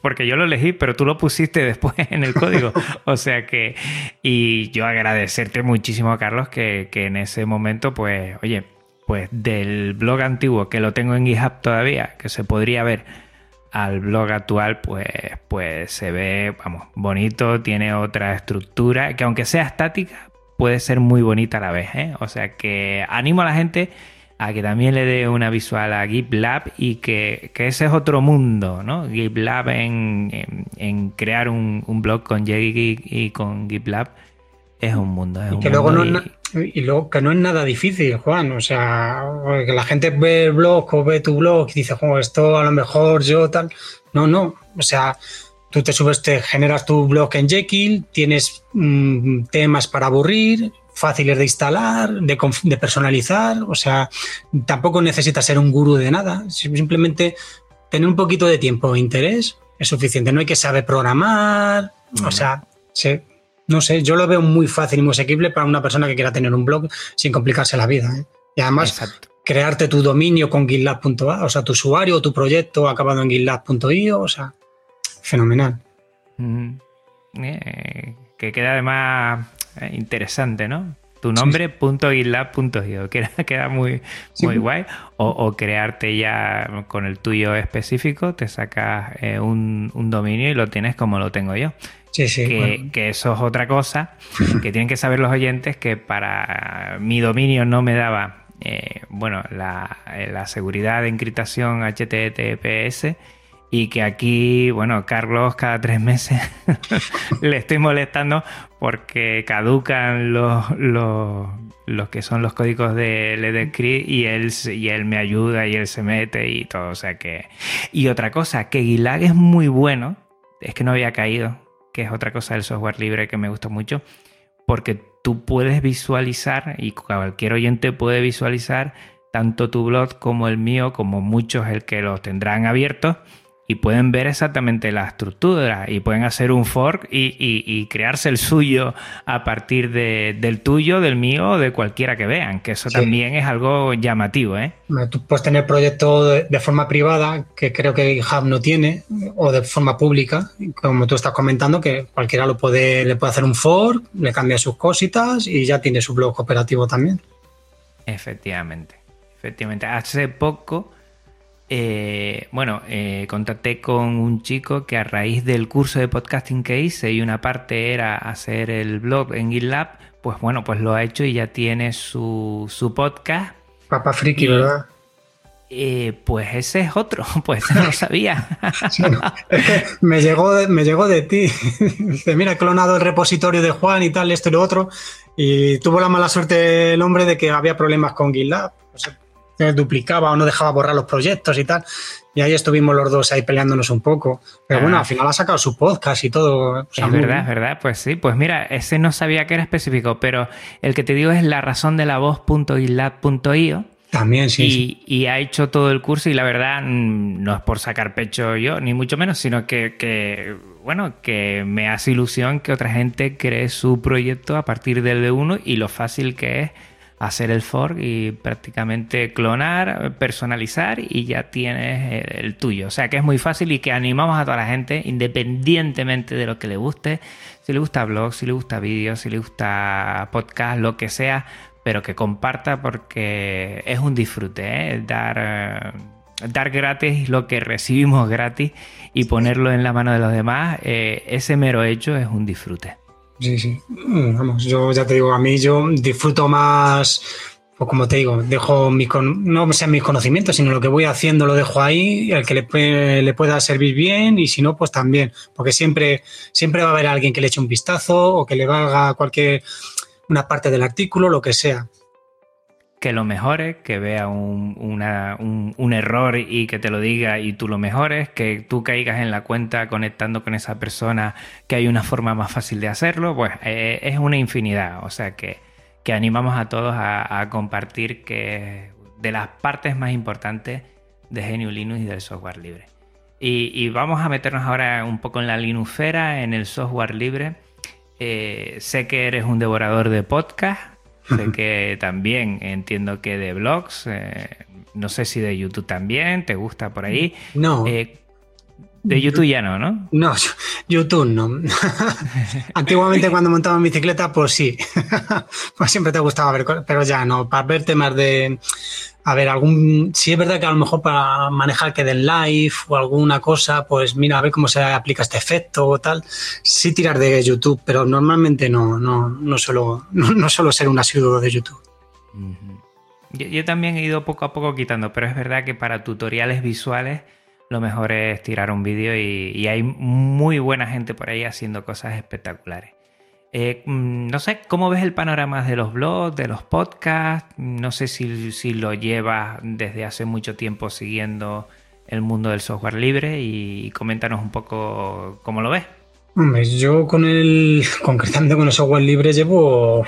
S3: Porque yo lo elegí, pero tú lo pusiste después en el código. O sea que, y yo agradecerte muchísimo, Carlos, que, en ese momento, pues, oye, pues del blog antiguo que lo tengo en GitHub todavía, que se podría ver al blog actual, pues, pues se ve, vamos, bonito, tiene otra estructura, que aunque sea estática, puede ser muy bonita a la vez. ¿eh? O sea que animo a la gente a que también le dé una visual a GitLab y que, ese es otro mundo, ¿no? GitLab en, en, crear un, blog con JGig y con GitLab es un mundo.
S4: y, que luego no y... luego que no es nada difícil, Juan. O sea, que la gente ve el blog o ve tu blog y dice, oh, esto a lo mejor yo tal. No, no. O sea, tú te subes, te generas tu blog en Jekyll, tienes mm, temas para aburrir, fáciles de instalar, de, personalizar, o sea, tampoco necesitas ser un gurú de nada, simplemente tener un poquito de tiempo e interés es suficiente, no hay que saber programar, o sea, no sé, yo lo veo muy fácil y muy asequible para una persona que quiera tener un blog sin complicarse la vida. ¿eh? Y además, crearte tu dominio con gitlab.a, o sea, tu usuario o tu proyecto acabado en gitlab.io, o sea, fenomenal.
S3: Eh, que queda además eh, interesante, ¿no? Tu nombre, punto queda, queda muy, muy guay. O, crearte ya con el tuyo específico, te sacas eh, un, dominio y lo tienes como lo tengo yo.
S4: Sí, sí,
S3: que, eso es otra cosa que tienen que saber los oyentes que para mi dominio no me daba eh, bueno la, la, seguridad de encriptación HTTPS y que aquí, bueno, Carlos cada tres meses le estoy molestando porque caducan los, los, que son los códigos de LedScript y él, y él me ayuda y él se mete y todo, o sea que... Y otra cosa, que Gilag es muy bueno, es que no había caído, que es otra cosa del software libre que me gusta mucho, porque tú puedes visualizar y cualquier oyente puede visualizar tanto tu blog como el mío, como muchos el que los tendrán abiertos y pueden ver exactamente la estructura y pueden hacer un fork y, crearse el suyo a partir del tuyo, del mío o de cualquiera que vean, que eso también es algo llamativo. ¿eh?
S4: Tú puedes tener proyectos de, forma privada, que creo que GitHub no tiene, o de forma pública, como tú estás comentando, que cualquiera lo puede, le puede hacer un fork, le cambia sus cositas y ya tiene su blog operativo también.
S3: Efectivamente, efectivamente. Hace poco eh, bueno, eh, contacté con un chico que a raíz del curso de podcasting que hice y una parte era hacer el blog en GitLab, pues bueno, pues lo ha hecho y ya tiene su, podcast.
S4: Papa Friki, ¿verdad?
S3: Eh, pues ese es otro, pues no lo sabía.
S4: me, llegó de, me llegó de ti. Dice, mira, he clonado el repositorio de Juan y tal, esto y lo otro. Y tuvo la mala suerte el hombre de que había problemas con GitLab duplicaba o no dejaba borrar los proyectos y tal. Y ahí estuvimos los dos ahí peleándonos un poco. Pero bueno, ah. al final ha sacado su podcast y todo.
S3: es verdad, es verdad. Pues sí, pues mira, ese no sabía que era específico, pero el que te digo es la razón de la voz.gitlab.io.
S4: También, sí
S3: y, ha hecho todo el curso y la verdad mm, no es por sacar pecho yo, ni mucho menos, sino que, que, bueno, que me hace ilusión que otra gente cree su proyecto a partir del D1 y lo fácil que es hacer el fork y prácticamente clonar, personalizar y ya tienes el tuyo. O sea que es muy fácil y que animamos a toda la gente, independientemente de lo que le guste, si le gusta blog, si le gusta vídeo, si le gusta podcast, lo que sea, pero que comparta porque es un disfrute, ¿eh? dar, eh, dar gratis lo que recibimos gratis y ponerlo en la mano de los demás, eh, ese mero hecho es un disfrute.
S4: Sí, sí. Mm, vamos, yo ya te digo, a mí yo disfruto más, pues como te digo, dejo mi no sean mis conocimientos, sino lo que voy haciendo lo dejo ahí, el que le, le, pueda servir bien y si no, pues también, porque siempre, siempre va a haber alguien que le eche un vistazo o que le valga cualquier una parte del artículo, lo que sea
S3: que lo mejores, que vea un, error y que te lo diga y tú lo mejores, que tú caigas en la cuenta conectando con esa persona, que hay una forma más fácil de hacerlo, pues eh, es una infinidad. O sea que, animamos a todos a, compartir que de las partes más importantes de Genio Linux y del software libre. Y, vamos a meternos ahora un poco en la Linuxera, en el software libre. Eh, sé que eres un devorador de podcast Sé que también entiendo que de blogs, eh, no sé si de YouTube también, ¿te gusta por ahí?
S4: No.
S3: Eh, de YouTube ya no, ¿no?
S4: No, YouTube no. Antiguamente cuando montaba en bicicleta, pues sí. pues siempre te gustaba ver, pero ya no. Para ver temas de a ver, algún, si es verdad que a lo mejor para manejar que del live o alguna cosa, pues mira, a ver cómo se aplica este efecto o tal, sí tirar de YouTube, pero normalmente no, no, no suelo, no, suelo ser un asiduo de YouTube.
S3: yo, también he ido poco a poco quitando, pero es verdad que para tutoriales visuales lo mejor es tirar un vídeo y hay muy buena gente por ahí haciendo cosas espectaculares. Eh, mm, no sé, ¿cómo ves el panorama de los blogs, de los podcasts? No sé si, lo llevas desde hace mucho tiempo siguiendo el mundo del software libre y coméntanos un poco cómo lo ves.
S4: Hombre, yo con el, concretamente con el software libre llevo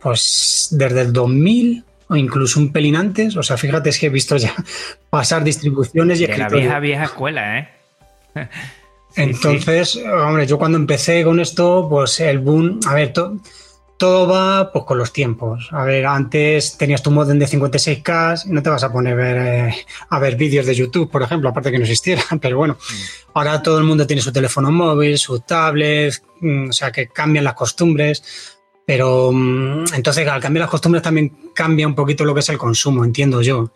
S4: pues desde el 2000 o incluso un pelín antes. O sea, fíjate, es que he visto ya pasar distribuciones y
S3: de la vieja, vieja escuela, ¿eh?
S4: Entonces, hombre, yo cuando empecé con esto, pues el boom, a ver, todo va pues con los tiempos. A ver, antes tenías tu modem de 56K y no te vas a poner eh, a ver vídeos de YouTube, por ejemplo, aparte que no existiera, pero bueno, mm. ahora todo el mundo tiene su teléfono móvil, su tablet, mm, o sea que cambian las costumbres. Pero mm, entonces al cambiar las costumbres también cambia un poquito lo que es el consumo, entiendo yo.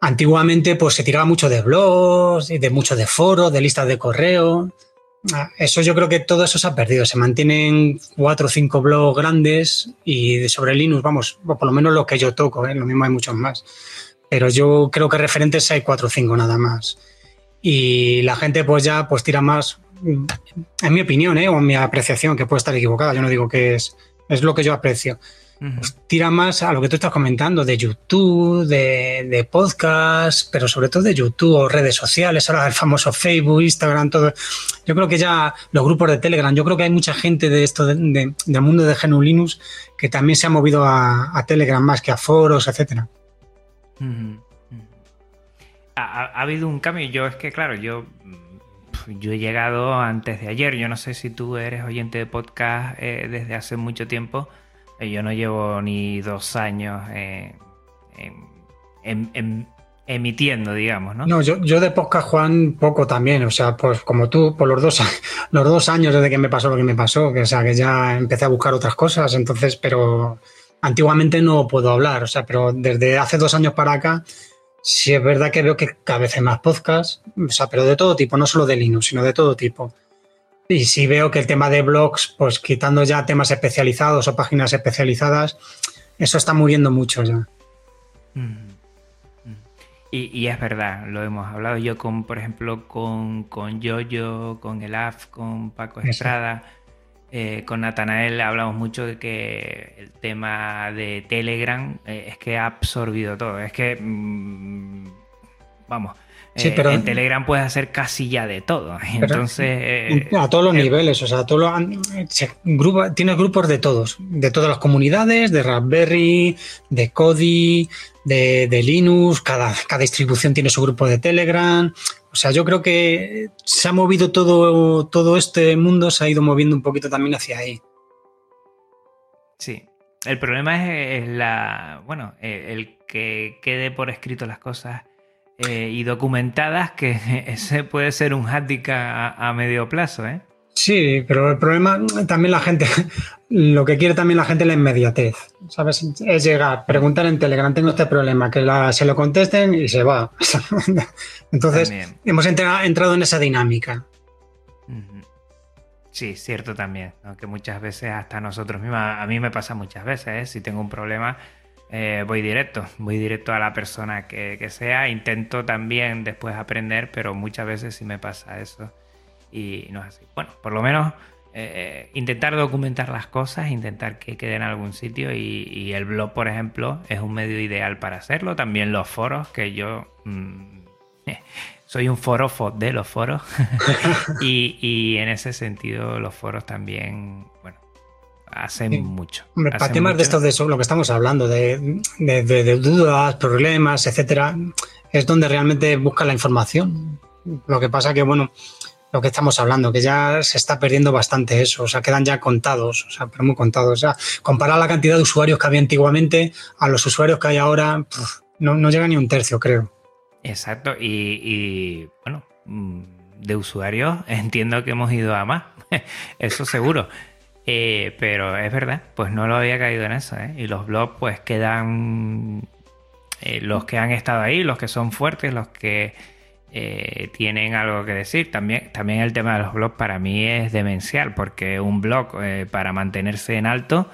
S4: Antiguamente pues se tiraba mucho de blogs, de mucho de foros, de listas de correo. Ah, eso yo creo que todo eso se ha perdido. Se mantienen cuatro o cinco blogs grandes y sobre Linux, vamos, por lo menos lo que yo toco, ¿eh? lo mismo hay muchos más. Pero yo creo que referentes hay cuatro o cinco nada más. Y la gente pues ya pues tira más, en mi opinión, ¿eh? o en mi apreciación, que puede estar equivocada, yo no digo que es, es lo que yo aprecio pues tira más a lo que tú estás comentando, de YouTube, de, de, podcast, pero sobre todo de YouTube o redes sociales, ahora el famoso Facebook, Instagram, todo. Yo creo que ya los grupos de Telegram, yo creo que hay mucha gente de esto del mundo de GNU Linux que también se ha movido a, Telegram más que a foros, etcétera.
S3: ha, habido un cambio. Yo es que, claro, yo yo he llegado antes de ayer. Yo no sé si tú eres oyente de podcast eh, desde hace mucho tiempo. Eh, yo no llevo ni dos años eh, emitiendo, digamos, ¿no?
S4: No, yo, yo de podcast, Juan, poco también. O sea, pues como tú, por los dos, los dos años desde que me pasó lo que me pasó, que, sea, que ya empecé a buscar otras cosas, entonces, pero antiguamente no puedo hablar, o sea, pero desde hace dos años para acá, sí es verdad que veo que cada vez hay más podcasts, o sea, pero de todo tipo, no solo de Linux, sino de todo tipo. Y sí veo que el tema de blogs, pues quitando ya temas especializados o páginas especializadas, eso está muriendo mucho ya. Mm.
S3: Y, es verdad, lo hemos hablado yo con, por ejemplo, con, con Yoyo, con Elaf, con Paco Estrada, eh, con Natanael hablamos mucho de que el tema de Telegram eh, es que ha absorbido todo. Es que, mm, vamos, Sí, pero, en Telegram puedes hacer casi ya de todo. Entonces.
S4: a todos los niveles, o sea, tienes grupos de todos, de todas las comunidades, de Raspberry, de Kodi, de, Linux, cada, cada, distribución tiene su grupo de Telegram. O sea, yo creo que se ha movido todo, todo este mundo, se ha ido moviendo un poquito también hacia ahí.
S3: Sí. El problema es, la. Bueno, el que quede por escrito las cosas eh, y documentadas, que ese puede ser un hándicap a, a medio plazo, ¿eh?
S4: Sí, pero el problema también la gente, lo que quiere también la gente es la inmediatez, ¿sabes? Es llegar, preguntar en Telegram, tengo este problema, que se lo contesten y se va. Entonces, hemos entrado en esa dinámica.
S3: Sí, cierto también, aunque muchas veces hasta nosotros mismos, a mí me pasa muchas veces, ¿eh? si tengo un problema, eh, voy directo, voy directo a la persona que, que sea, intento también después aprender, pero muchas veces sí me pasa eso y no es así. Bueno, por lo menos eh, intentar documentar las cosas, intentar que queden en algún sitio y, el blog, por ejemplo, es un medio ideal para hacerlo. También los foros, que yo mm, soy un forofo de los foros y, en ese sentido los foros también, bueno, hacen mucho.
S4: para temas de estos de eso, lo que estamos hablando, de, de dudas, problemas, etcétera, es donde realmente busca la información. Lo que pasa que, bueno, lo que estamos hablando, que ya se está perdiendo bastante eso, o sea, quedan ya contados, o sea, pero muy contados. O sea, comparar la cantidad de usuarios que había antiguamente a los usuarios que hay ahora, no, llega ni un tercio, creo.
S3: Exacto, y, bueno, mm, de usuarios entiendo que hemos ido a más, eso seguro. Eh, pero es verdad, pues no lo había caído en eso, ¿eh? Y los blogs pues quedan eh, los que han estado ahí, los que son fuertes, los que eh, tienen algo que decir. También, también el tema de los blogs para mí es demencial, porque un blog para mantenerse en alto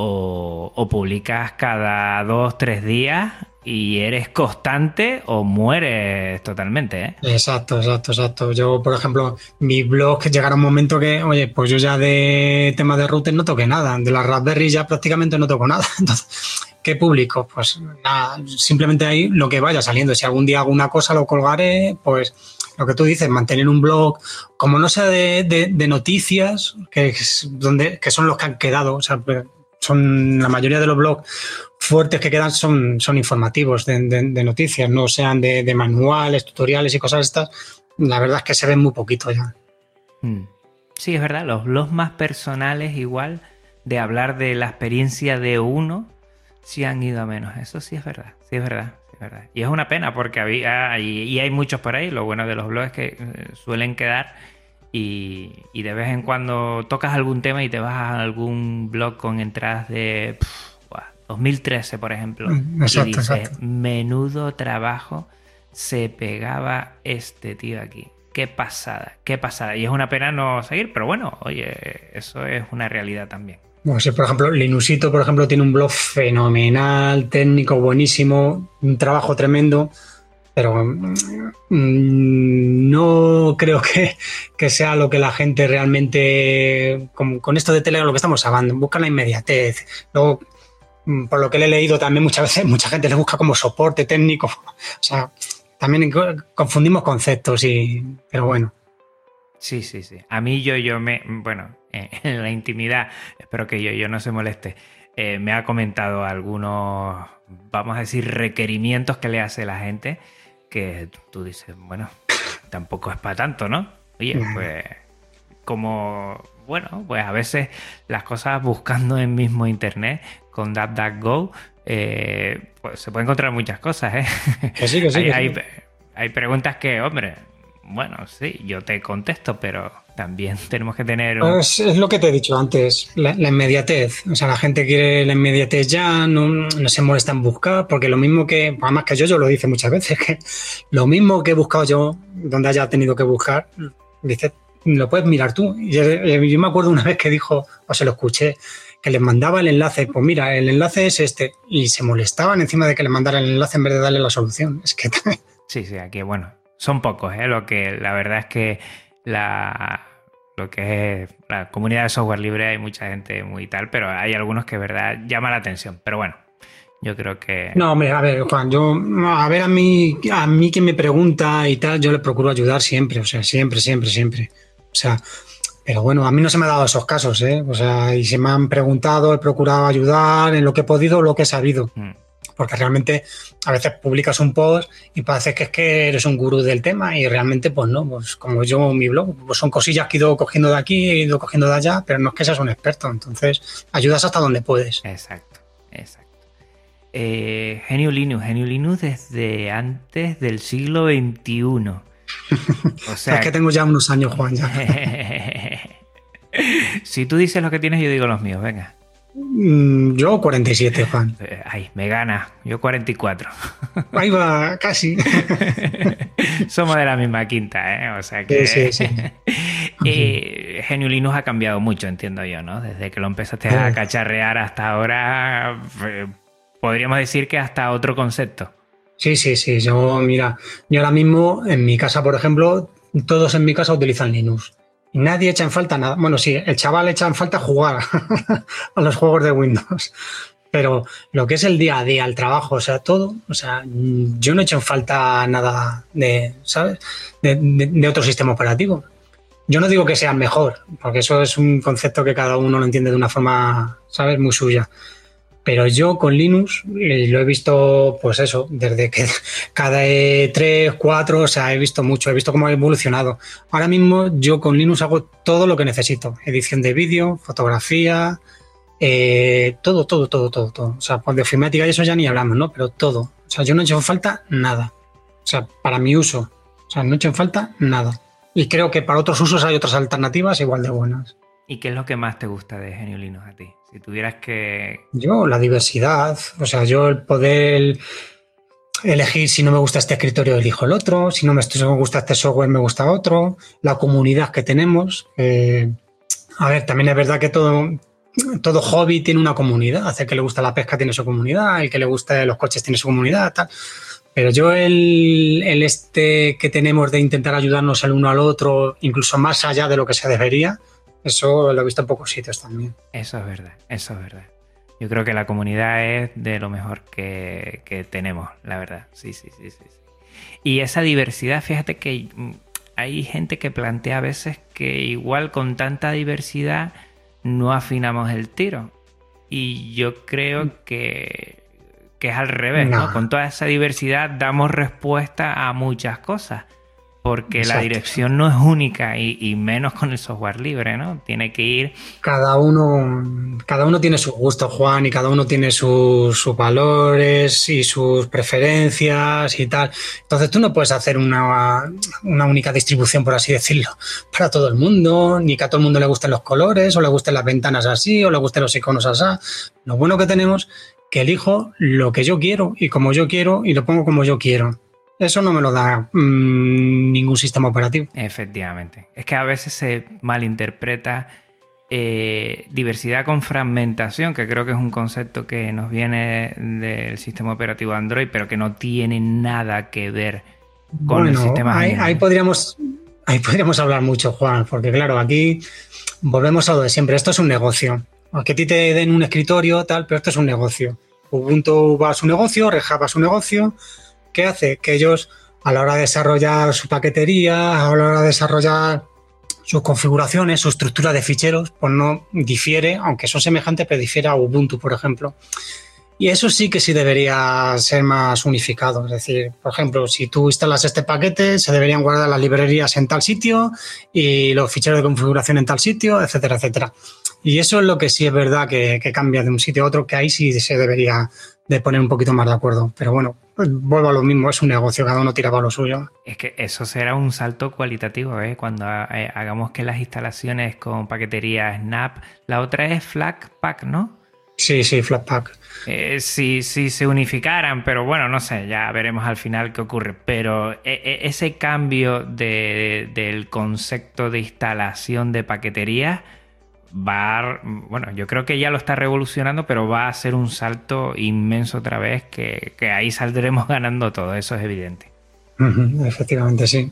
S3: o, publicas cada dos, tres días y eres constante o mueres totalmente. ¿eh?
S4: Exacto, exacto, exacto. Yo, por ejemplo, mi blog llegará un momento que, oye, pues yo ya de tema de router no toqué nada, de la Raspberry ya prácticamente no toco nada. Entonces, ¿Qué público? Pues nada, simplemente ahí lo que vaya saliendo. Si algún día hago una cosa lo colgaré, pues lo que tú dices, mantener un blog, como no sea de, noticias, que, donde, que son los que han quedado, o sea, son la mayoría de los blogs fuertes que quedan son, son informativos de, noticias, no sean de, manuales, tutoriales y cosas estas. La verdad es que se ven muy poquito ya.
S3: Hmm. Sí, es verdad, los blogs más personales igual de hablar de la experiencia de uno sí han ido a menos. Eso sí es verdad, sí es verdad. Y es una pena porque había, y, hay muchos por ahí. Lo bueno de los blogs es que eh, suelen quedar y, de vez en cuando tocas algún tema y te vas a algún blog con entradas de 2013, por ejemplo. Mm, y dices, menudo trabajo se pegaba este tío aquí. Qué pasada, qué pasada. Y es una pena no seguir, pero bueno, oye, eso es una realidad también.
S4: Bueno, por ejemplo, Linusito, por ejemplo, tiene un blog fenomenal, técnico, buenísimo, un trabajo tremendo, pero mm, no creo que, sea lo que la gente realmente, con, esto de Telegram, lo que estamos hablando, busca la inmediatez. Luego, por lo que le he leído también muchas veces, mucha gente le busca como soporte técnico. O sea, también confundimos conceptos y, pero bueno.
S3: Sí, sí, sí. A mí yo, yo me, bueno, en la intimidad, espero que yo, yo no se moleste, eh, me ha comentado algunos, vamos a decir, requerimientos que le hace la gente, que tú dices, bueno, tampoco es para tanto, ¿no? Oye, pues como, bueno, pues a veces las cosas buscando en mismo internet con DuckDuckGo, eh, pues se pueden encontrar muchas cosas, ¿eh?
S4: Que sí, que sí.
S3: hay, hay preguntas que, hombre, bueno, sí, yo te contesto, pero también tenemos que tener...
S4: Es, lo que te he dicho antes, la, inmediatez. O sea, la gente quiere la inmediatez ya, no, se molesta en buscar, porque lo mismo que, además que yo, yo lo dice muchas veces, que lo mismo que he buscado yo, donde haya tenido que buscar, dice, lo puedes mirar tú. Y yo, me acuerdo una vez que dijo, o se lo escuché, que les mandaba el enlace, pues mira, el enlace es este, y se molestaban encima de que le mandara el enlace en vez de darle la solución. Es que...
S3: Sí, sí, aquí, bueno, son pocos, ¿eh? Lo que la verdad es que la, lo que es la comunidad de software libre hay mucha gente muy tal, pero hay algunos que verdad llama la atención. Pero bueno, Yo creo que...
S4: No, hombre, a ver, Juan, yo, a ver, a mí, a mí quien me pregunta y tal, yo le procuro ayudar siempre, o sea, siempre, siempre, siempre. O sea, pero bueno, a mí no se me ha dado esos casos, ¿eh? O sea, y se me han preguntado, he procurado ayudar en lo que he podido, lo que he sabido. Mm. Porque realmente a veces publicas un post y parece que es que eres un gurú del tema y realmente pues no, pues como yo mi blog, pues son cosillas que he ido cogiendo de aquí, he ido cogiendo de allá, pero no es que seas un experto, entonces ayudas hasta donde puedes.
S3: Exacto, exacto. Eh, Genio Linux, Genio Linux desde antes del siglo XXI.
S4: O sea, es que tengo ya unos años, Juan. Ya.
S3: si tú dices lo que tienes, yo digo los míos, venga.
S4: Mm, yo 47, Juan.
S3: Eh, ay, me gana. Yo 44.
S4: Ahí va, casi.
S3: Somos de la misma quinta, ¿eh? O sea que. Sí, sí, eh, Genio Linux ha cambiado mucho, entiendo yo, ¿no? Desde que lo empezaste a cacharrear hasta ahora, eh, podríamos decir que hasta otro concepto.
S4: Sí, sí, sí. Yo, mira, yo ahora mismo en mi casa, por ejemplo, todos en mi casa utilizan Linux. Nadie echa en falta nada. Bueno, sí, el chaval echa en falta jugar a los juegos de Windows. Pero lo que es el día a día, el trabajo, o sea, todo, o sea, yo no echo en falta nada de, ¿sabes? De, otro sistema operativo. Yo no digo que sea mejor, porque eso es un concepto que cada uno lo entiende de una forma, ¿sabes? Muy suya. Pero yo con Linux lo he visto, pues eso, desde que cada tres, cuatro, o sea, he visto mucho, he visto cómo ha evolucionado. Ahora mismo yo con Linux hago todo lo que necesito. Edición de vídeo, fotografía, eh, todo, todo, todo, todo, todo. O sea, pues de ofimática y eso ya ni hablamos, ¿no? Pero todo. O sea, yo no he hecho falta nada. O sea, para mi uso. O sea, no he hecho falta nada. Y creo que para otros usos hay otras alternativas igual de buenas.
S3: ¿Y qué es lo que más te gusta de Genio Linux a ti? Si tuvieras que...
S4: Yo, la diversidad. O sea, yo el poder elegir si no me gusta este escritorio, elijo el otro. Si no me gusta este software, me gusta otro. La comunidad que tenemos. a ver, también es verdad que todo, todo hobby tiene una comunidad. Hace que le gusta la pesca tiene su comunidad, el que le gusta los coches tiene su comunidad, tal. Pero yo el, el, este que tenemos de intentar ayudarnos el uno al otro, incluso más allá de lo que se debería, eso lo he visto en pocos sitios también.
S3: Eso es verdad, eso es verdad. Yo creo que la comunidad es de lo mejor que, tenemos, la verdad. Sí, sí, sí, sí, Y esa diversidad, fíjate que hay gente que plantea a veces que igual con tanta diversidad no afinamos el tiro. Y yo creo mm. que, es al revés, ¿no? Con toda esa diversidad damos respuesta a muchas cosas porque la dirección no es única y, menos con el software libre, ¿no? Tiene que ir...
S4: Cada uno, cada uno tiene su gusto, Juan, y cada uno tiene sus, valores y sus preferencias y tal. Entonces tú no puedes hacer una, una, única distribución, por así decirlo, para todo el mundo, ni que a todo el mundo le gusten los colores, o le gusten las ventanas así, o le gusten los iconos así. Lo bueno que tenemos que elijo lo que yo quiero y como yo quiero y lo pongo como yo quiero. Eso no me lo da mm, ningún sistema operativo.
S3: Efectivamente. Es que a veces se malinterpreta eh, diversidad con fragmentación, que creo que es un concepto que nos viene del sistema operativo Android, pero que no tiene nada que ver con el sistema.
S4: Ahí, ahí, podríamos, ahí podríamos hablar mucho, Juan, porque claro, aquí volvemos a lo de siempre. Esto es un negocio. Aunque a ti te den un escritorio, tal, pero esto es un negocio. Ubuntu va a su negocio, Red va a su negocio ¿Qué hace? Que ellos a la hora de desarrollar su paquetería, a la hora de desarrollar sus configuraciones, su estructura de ficheros, pues no difiere, aunque son semejantes, pero difiere a Ubuntu, por ejemplo. Y eso sí que sí debería ser más unificado. Es decir, por ejemplo, si tú instalas este paquete, se deberían guardar las librerías en tal sitio y los ficheros de configuración en tal sitio, etcétera, etcétera. Y eso es lo que sí es verdad que, que cambia de un sitio a otro, que ahí sí se debería de poner un poquito más de acuerdo. Pero bueno, pues vuelvo a lo mismo, es un negocio, cada uno tira para lo suyo.
S3: Es que eso será un salto cualitativo, ¿eh? Cuando eh, hagamos que las instalaciones con paquetería Snap, la otra es Flatpak, ¿no?
S4: Sí, sí, Flatpak.
S3: Eh, si, si, se unificaran, pero bueno, no sé, ya veremos al final qué ocurre. Pero e, e, ese cambio del concepto de instalación de paquetería va bueno, yo creo que ya lo está revolucionando, pero va a ser un salto inmenso otra vez que, ahí saldremos ganando todo, eso es evidente.
S4: efectivamente, sí.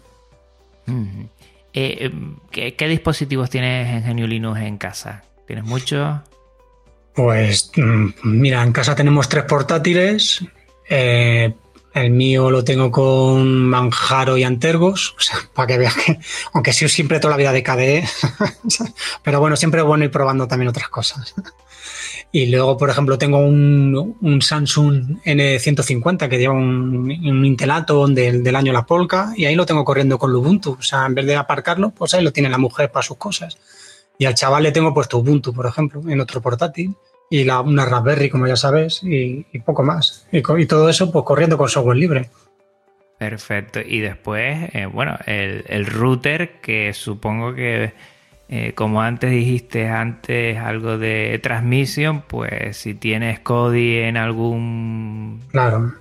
S3: Eh, ¿qué, dispositivos tienes en Genio Linux en casa? ¿Tienes muchos?
S4: Pues mm, mira, en casa tenemos tres portátiles. Eh, el mío lo tengo con Manjaro y Antergos, para que veas que, aunque sí siempre toda la vida de KDE, pero bueno, siempre es bueno ir probando también otras cosas. Y luego, por ejemplo, tengo un, Samsung N150 que lleva un, Intelato del, del, año La Polka y ahí lo tengo corriendo con Ubuntu. O sea, en vez de aparcarlo, pues ahí lo tiene la mujer para sus cosas. Y al chaval le tengo puesto Ubuntu, por ejemplo, en otro portátil y la, una Raspberry, como ya sabes, y, poco más. Y, todo eso, pues corriendo con software libre.
S3: Perfecto. Y después, eh, bueno, el, router, que supongo que, eh, como antes dijiste, antes algo de transmisión, pues si tienes Kodi en algún...
S4: Claro.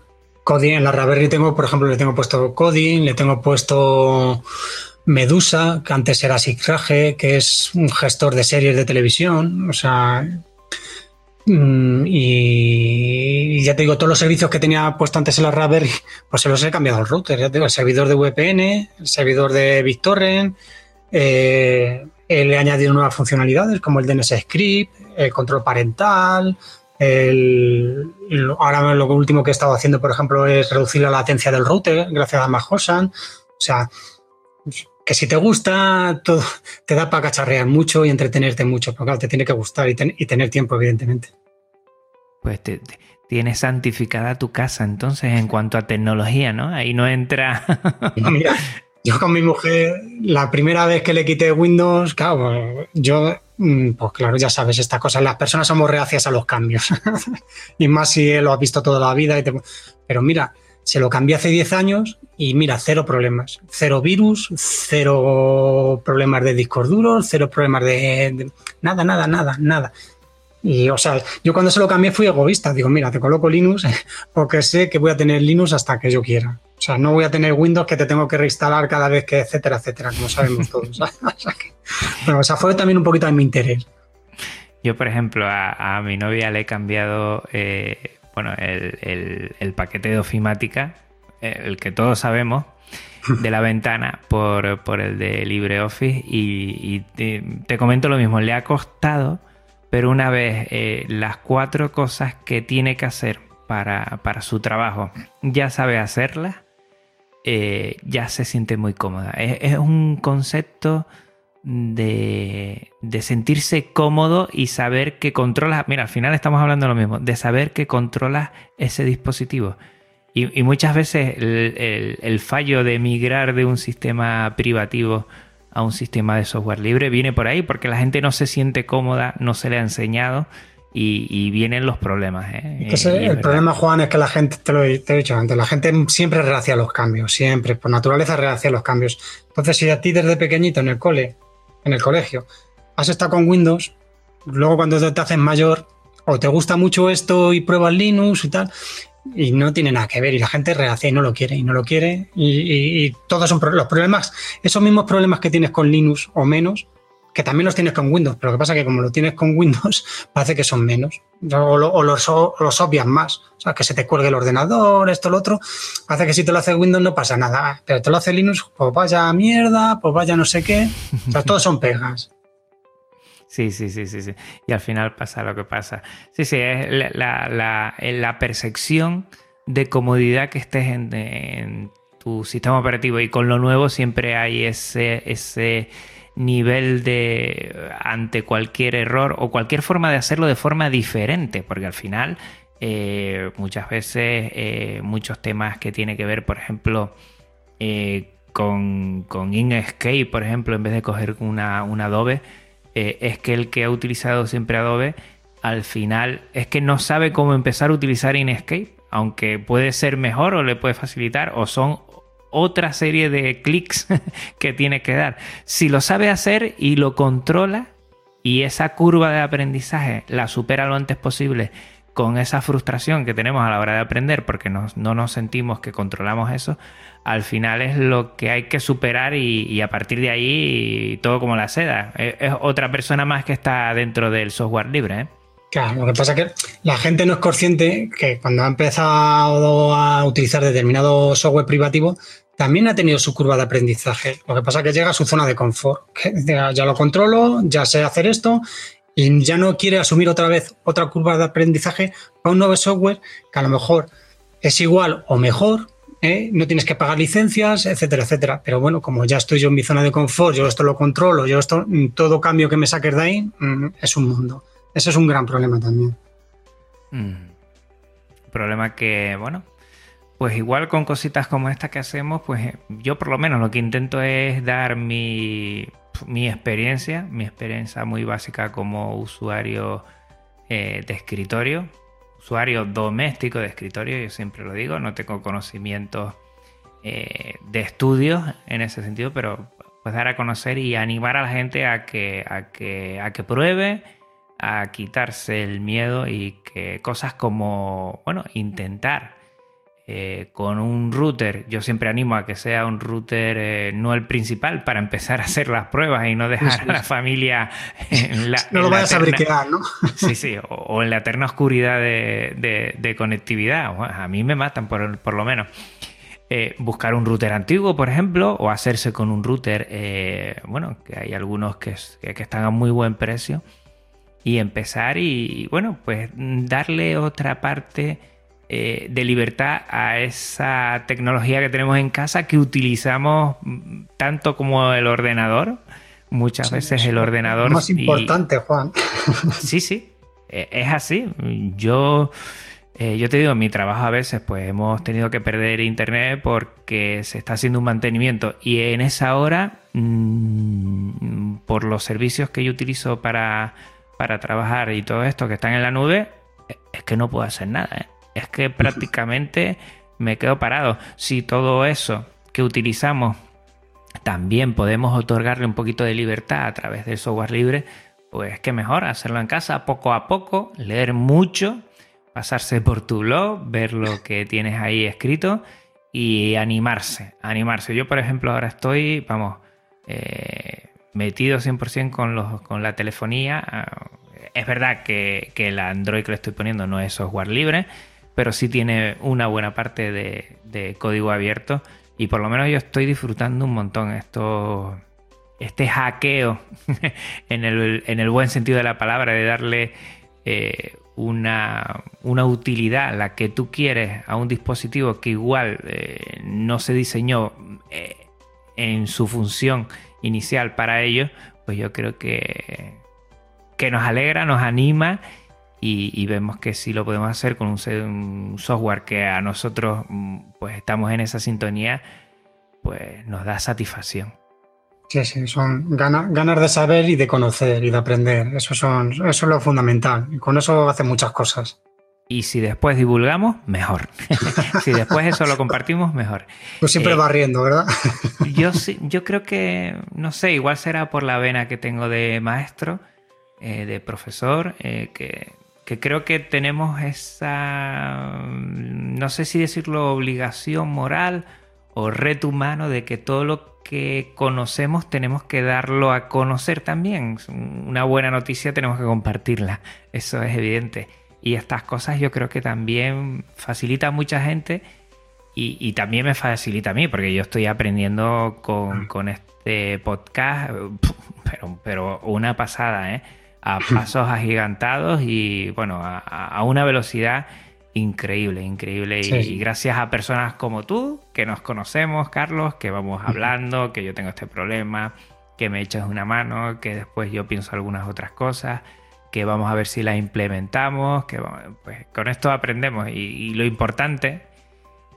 S4: Kodi en la Raspberry tengo, por ejemplo, le tengo puesto Kodi, le tengo puesto Medusa, que antes era Sigrage, que es un gestor de series de televisión. O sea, y ya te digo, todos los servicios que tenía puesto antes en la Raspberry, pues se los he cambiado al router. Ya te digo, el servidor de VPN, el servidor de BitTorrent, eh, le he añadido nuevas funcionalidades como el DNS Script, el control parental. El, ahora lo último que he estado haciendo, por ejemplo, es reducir la latencia del router gracias a Mahosan. O sea, que si te gusta, todo, te da para cacharrear mucho y entretenerte mucho, pero claro, te tiene que gustar y, tener tiempo, evidentemente.
S3: Pues te, tienes santificada tu casa entonces en cuanto a tecnología, ¿no? Ahí no entra...
S4: mira, yo con mi mujer, la primera vez que le quité Windows, claro, yo, mm, pues claro, ya sabes estas cosas, las personas somos reacias a los cambios, y más si lo has visto toda la vida, y pero mira, se lo cambié hace 10 años y mira, cero problemas. Cero virus, cero problemas de discos duros, cero problemas de, nada, nada, nada, nada. Y o sea, yo cuando se lo cambié fui egoísta. Digo, mira, te coloco Linux porque sé que voy a tener Linux hasta que yo quiera. O sea, no voy a tener Windows que te tengo que reinstalar cada vez que, etcétera, etcétera, como sabemos todos. o sea, fue también un poquito de mi interés.
S3: Yo, por ejemplo, a, mi novia le he cambiado eh, bueno, el, paquete de ofimática, eh, el que todos sabemos, de la ventana por, el de LibreOffice y, te, comento lo mismo, le ha costado, pero una vez eh, las cuatro cosas que tiene que hacer para, su trabajo ya sabe hacerlas, eh, ya se siente muy cómoda. es un concepto de, sentirse cómodo y saber que controlas, mira, al final estamos hablando de lo mismo, de saber que controlas ese dispositivo. Y, muchas veces el, fallo de migrar de un sistema privativo a un sistema de software libre viene por ahí, porque la gente no se siente cómoda, no se le ha enseñado y, vienen los problemas. ¿eh?
S4: el problema, Juan, es que la gente, te lo, he, dicho antes, la gente siempre reacciona a los cambios, siempre, por naturaleza reacciona a los cambios. Entonces, si a ti desde pequeñito en el cole en el colegio, has estado con Windows, luego cuando te haces mayor, o te gusta mucho esto y pruebas Linux y tal, y no tiene nada que ver, y la gente rehace y no lo quiere, y no lo quiere, y, todos son los problemas, esos mismos problemas que tienes con Linux o menos, que también los tienes con Windows, pero lo que pasa es que como lo tienes con Windows, parece que son menos, o, los, los, obvias más, o sea, que se te cuelgue el ordenador, esto, lo otro, hace que si te lo hace Windows no pasa nada, pero te lo hace Linux, pues vaya mierda, pues vaya no sé qué, o sea, todos son pegas.
S3: Sí, sí, sí, sí, sí. Y al final pasa lo que pasa. Sí, sí, es la, la, la, percepción de comodidad que estés en, en, tu sistema operativo y con lo nuevo siempre hay ese, ese nivel de ante cualquier error o cualquier forma de hacerlo de forma diferente, porque al final eh, muchas veces eh, muchos temas que tiene que ver, por ejemplo, eh, con, con Inkscape, por ejemplo, en vez de coger una, Adobe, es que el que ha utilizado siempre Adobe, al final es que no sabe cómo empezar a utilizar Inkscape, aunque puede ser mejor o le puede facilitar, o son otra serie de clics que tiene que dar. Si lo sabe hacer y lo controla y esa curva de aprendizaje la supera lo antes posible con esa frustración que tenemos a la hora de aprender porque no nos sentimos que controlamos eso, al final es lo que hay que superar y, a partir de ahí todo como la seda. Es, otra persona más que está dentro del software libre. ¿eh?
S4: Claro, lo que pasa es que la gente no es consciente que cuando ha empezado a utilizar determinado software privativo, también ha tenido su curva de aprendizaje. Lo que pasa es que llega a su zona de confort. ya lo controlo, ya sé hacer esto y ya no quiere asumir otra vez otra curva de aprendizaje para un nuevo software que a lo mejor es igual o mejor, ¿eh? no tienes que pagar licencias, etcétera, etcétera. Pero bueno, como ya estoy yo en mi zona de confort, yo esto lo controlo, yo esto, todo cambio que me saques de ahí mm, es un mundo. Ese es un gran problema también.
S3: Mm. Problema que, bueno, pues igual con cositas como esta que hacemos, pues yo por lo menos lo que intento es dar mi mi experiencia, mi experiencia muy básica como usuario eh, de escritorio, usuario doméstico de escritorio, yo siempre lo digo, no tengo conocimientos eh, de estudios en ese sentido, pero pues dar a conocer y animar a la gente a que, a que, a que pruebe, a quitarse el miedo y que cosas como, bueno, intentar eh, con un router, yo siempre animo a que sea un router eh, no el principal para empezar a hacer las pruebas y no dejar a la familia
S4: en la. No lo vayas a briquear, ¿no?
S3: sí, sí, o, en la eterna oscuridad de, conectividad. a mí me matan, por, por lo menos. Eh, buscar un router antiguo, por ejemplo, o hacerse con un router, bueno, que hay algunos que, que están a muy buen precio, y empezar y, bueno, pues darle otra parte eh, de libertad a esa tecnología que tenemos en casa que utilizamos tanto como el ordenador. Muchas veces el ordenador...
S4: Más importante, Juan.
S3: Sí, sí, e, es así. Yo, eh, yo te digo, en mi trabajo a veces pues hemos tenido que perder internet porque se está haciendo un mantenimiento y en esa hora, mm, por los servicios que yo utilizo para, para trabajar y todo esto que están en la nube, es que no puedo hacer nada. ¿eh? Es que prácticamente me quedo parado. Si todo eso que utilizamos también podemos otorgarle un poquito de libertad a través del software libre, pues qué mejor hacerlo en casa poco a poco, leer mucho, pasarse por tu blog, ver lo que tienes ahí escrito y animarse, animarse. Yo, por ejemplo, ahora estoy, vamos, eh, metido 100% con, con la telefonía. Es verdad que, que el Android que le estoy poniendo no es software libre, pero sí tiene una buena parte de, código abierto. Y por lo menos yo estoy disfrutando un montón esto, este hackeo en, el, buen sentido de la palabra, de darle eh, una, utilidad, la que tú quieres a un dispositivo que igual eh, no se diseñó eh, en su función inicial para ello, pues yo creo que, que nos alegra, nos anima y, vemos que si lo podemos hacer con un, software que a nosotros mm, pues estamos en esa sintonía, pues nos da satisfacción.
S4: Sí, sí, son ganas, ganas de saber y de conocer y de aprender. Eso, son, eso es lo fundamental. Y con eso hace muchas cosas.
S3: Y si después divulgamos, mejor. si después eso lo compartimos, mejor.
S4: Tú siempre eh, vas riendo, ¿verdad?
S3: yo, yo creo que, no sé, igual será por la vena que tengo de maestro, eh, de profesor, eh, que que creo que tenemos esa, no sé si decirlo, obligación moral o reto humano de que todo lo que conocemos tenemos que darlo a conocer también. Una buena noticia tenemos que compartirla, eso es evidente. Y estas cosas yo creo que también facilita a mucha gente y, también me facilita a mí, porque yo estoy aprendiendo con, con este podcast, pero, pero una pasada, ¿eh? A pasos agigantados y bueno, a, una velocidad increíble, increíble. Y, gracias a personas como tú, que nos conocemos, Carlos, que vamos hablando, que yo tengo este problema, que me echas una mano, que después yo pienso algunas otras cosas, que vamos a ver si las implementamos, que pues con esto aprendemos. Y, lo importante